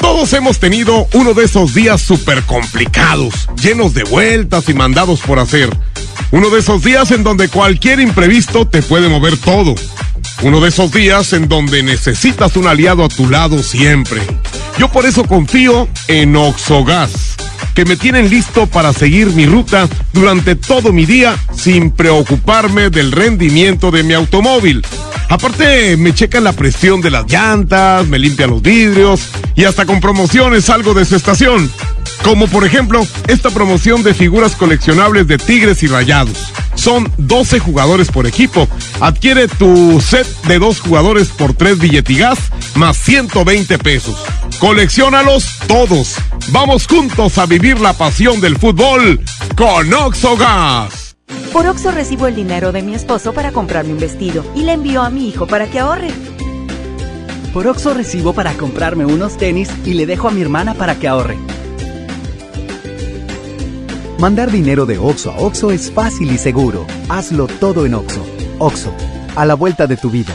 Todos hemos tenido uno de esos días súper complicados, llenos de vueltas y mandados por hacer. Uno de esos días en donde cualquier imprevisto te puede mover todo. Uno de esos días en donde necesitas un aliado a tu lado siempre. Yo por eso confío en Oxogas, que me tienen listo para seguir mi ruta durante todo mi día sin preocuparme del rendimiento de mi automóvil. Aparte, me checan la presión de las llantas, me limpian los vidrios y hasta con promociones salgo de su estación. Como por ejemplo, esta promoción de figuras coleccionables de Tigres y Rayados. Son 12 jugadores por equipo. Adquiere tu set de dos jugadores por 3 billetigas más 120 pesos. Colecciónalos todos. Vamos juntos a vivir la pasión del fútbol con Oxogas. Por Oxo recibo el dinero de mi esposo para comprarme un vestido y le envío a mi hijo para que ahorre. Por Oxo recibo para comprarme unos tenis y le dejo a mi hermana para que ahorre. Mandar dinero de Oxo a Oxo es fácil y seguro. Hazlo todo en Oxo. Oxo, a la vuelta de tu vida.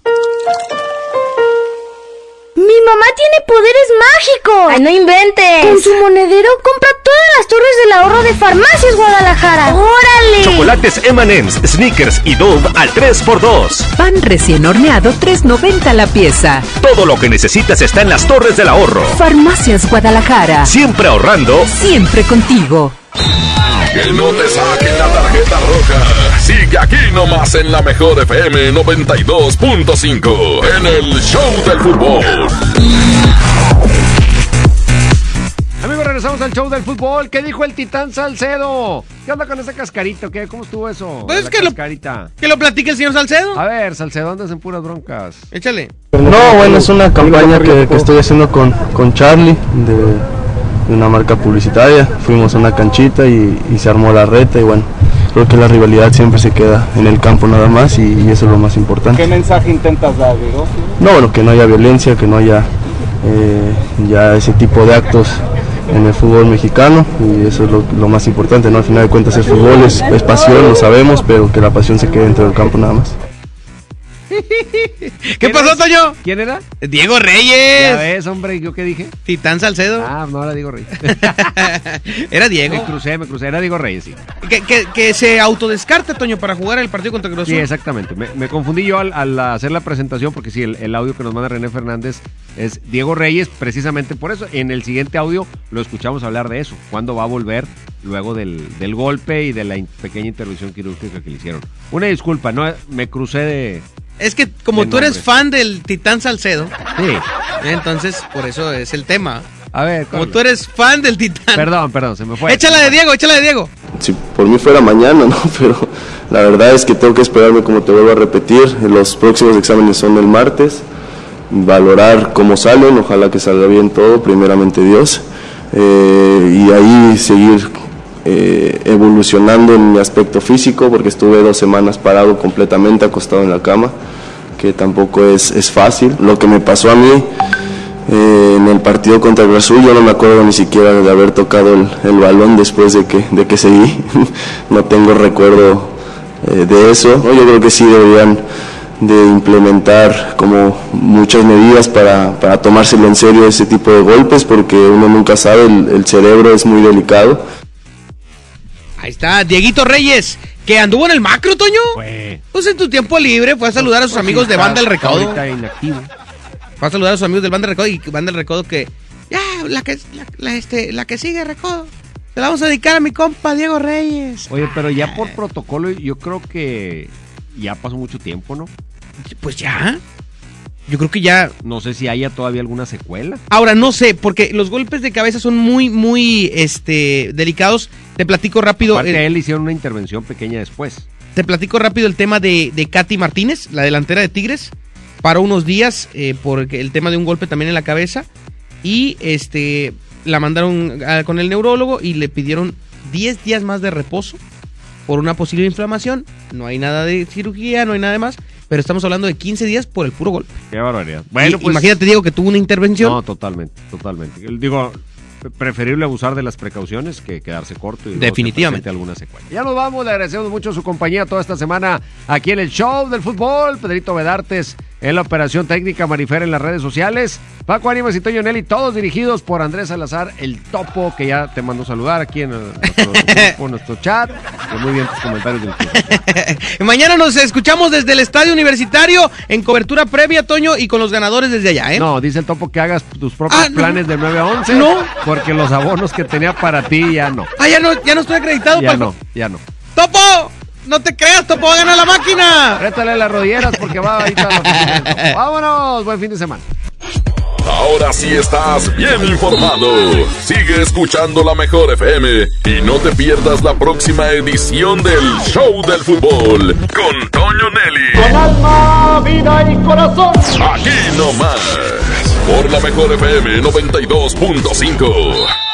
¡Mi mamá tiene poderes mágicos! ¡Ay, no inventes! Con su monedero compra todas las torres del ahorro de Farmacias Guadalajara. ¡Órale! Chocolates M&M's, Snickers y Dove al 3x2. Pan recién horneado 3.90 la pieza. Todo lo que necesitas está en las torres del ahorro. Farmacias Guadalajara. Siempre ahorrando. Siempre contigo. Que no te saquen la tarjeta roja. Sigue aquí nomás en la mejor FM 92.5 en el Show del Fútbol. Amigos, regresamos al show del fútbol. ¿Qué dijo el Titán Salcedo? ¿Qué onda con ese cascarito? ¿Qué? ¿Cómo estuvo eso? Pues La que lo- cascarita. Que lo platique el señor Salcedo. A ver, Salcedo, andas en puras broncas. Échale. No, bueno, es una campaña que, que estoy haciendo con, con Charlie de, de una marca publicitaria. Fuimos a una canchita y, y se armó la reta y bueno, creo que la rivalidad siempre se queda en el campo nada más y, y eso es lo más importante. ¿Qué mensaje intentas dar, Diego? No, bueno, que no haya violencia, que no haya eh, ya ese tipo de actos en el fútbol mexicano y eso es lo, lo más importante, ¿no? Al final de cuentas el fútbol es, es pasión, lo sabemos, pero que la pasión se quede dentro del campo nada más. ¿Qué pasó, Toño? ¿Quién era? Diego Ya Reyes. ves, hombre, ¿yo qué dije? Titán Salcedo. Ah, no era Diego Reyes. Era Diego. Me crucé, me crucé. Era Diego Reyes, sí. Que, que- que se autodescarta, Toño, para jugar el partido contra Cruz Sí, exactamente. Me, me confundí yo al, al hacer la presentación porque sí, el, el audio que nos manda René Fernández es Diego Reyes, precisamente por eso. En el siguiente audio lo escuchamos hablar de eso. ¿Cuándo va a volver luego del, del golpe y de la in- pequeña intervención quirúrgica que le hicieron? Una disculpa, no me crucé de... Es que como tú eres fan del Titán Salcedo, Sí. entonces por eso es el tema. A ver, Como tú eres fan del Titán. Perdón, perdón, se me fue. Échala de Diego, échala de Diego. Si por mí fuera mañana, ¿no? Pero la verdad es que tengo que esperarme, como te vuelvo a repetir, los próximos exámenes son el martes, valorar cómo salen, ojalá que salga bien todo, primeramente Dios, eh, y ahí seguir eh, evolucionando en mi aspecto físico, porque estuve dos semanas parado completamente, acostado en la cama, que tampoco es, es fácil. Lo que me pasó a mí eh, en el partido contra el Azul, yo no me acuerdo ni siquiera de haber tocado el, el balón después de que, de que seguí. no tengo recuerdo eh, de eso. ¿no? Yo creo que sí deberían de implementar como muchas medidas para, para tomárselo en serio ese tipo de golpes, porque uno nunca sabe, el, el cerebro es muy delicado. Ahí está, Dieguito Reyes, que anduvo en el macro, Toño. Pues en tu tiempo libre fue a saludar a sus Pues amigos de Banda del inactivo. Fue a saludar a sus amigos del Banda del Recodo y Banda del Recodo que. Ya, la que, la, la, este, la que sigue, Recodo. Se la vamos a dedicar a mi compa Diego Reyes. Oye, pero ya por protocolo yo creo que ya pasó mucho tiempo, ¿no? Pues ya. Yo creo que ya. No sé si haya todavía alguna secuela. Ahora, no sé, porque los golpes de cabeza son muy, muy este, delicados. Te platico rápido. Aparte a él le hicieron una intervención pequeña después. Te platico rápido el tema de, de Katy Martínez, la delantera de Tigres. Paró unos días eh, por el tema de un golpe también en la cabeza. Y este la mandaron a- con el neurólogo y le pidieron 10 días más de reposo por una posible inflamación. No hay nada de cirugía, no hay nada de más. Pero estamos hablando de 15 días por el puro golpe. Qué barbaridad. Bueno, Y- pues. Imagínate, Diego, que tuvo una intervención. No, totalmente, totalmente. Digo, preferible abusar de las precauciones que quedarse corto y Definitivamente. alguna secuela. Ya nos vamos, le agradecemos mucho su compañía toda esta semana aquí en el show del fútbol. Pedrito Vedartes en la operación técnica, Marifer en las redes sociales, Paco Ánimas y Toño Nelly, todos dirigidos por Andrés Salazar, el topo, que ya te mandó saludar aquí en nuestro, grupo, nuestro chat. Muy bien tus comentarios del. Mañana nos escuchamos desde el estadio universitario en cobertura previa, Toño, y con los ganadores desde allá, ¿eh? No, dice el topo que hagas tus propios Ah, no. planes de 9 a 11. No. Porque los abonos que tenía para ti ya no. Ah, ya no, ya no estoy acreditado, Ya Paco. no, ya no. ¡Topo! ¡No te creas, Topo! ¡Va a ganar la máquina! Rétale las rodilleras porque va ahorita a. Vámonos, buen fin de semana. Ahora sí estás bien informado. Sigue escuchando la mejor FM y no te pierdas la próxima edición del Show del Fútbol con Toño Nelly. Con alma, vida y corazón. Aquí nomás, por la mejor FM 92.5.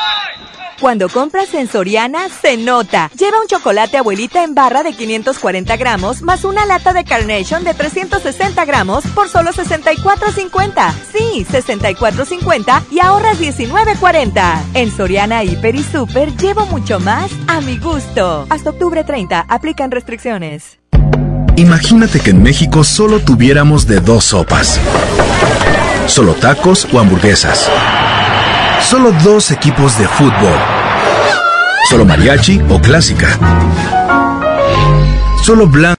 Cuando compras en Soriana, se nota. Lleva un chocolate abuelita en barra de 540 gramos más una lata de Carnation de 360 gramos por solo 64.50. Sí, 64.50 y ahorras 19.40. En Soriana, Hiper y Super llevo mucho más a mi gusto. Hasta octubre 30, aplican restricciones. Imagínate que en México solo tuviéramos de dos sopas. Solo tacos o hamburguesas. Solo dos equipos de fútbol. Solo mariachi o clásica. Solo blanco.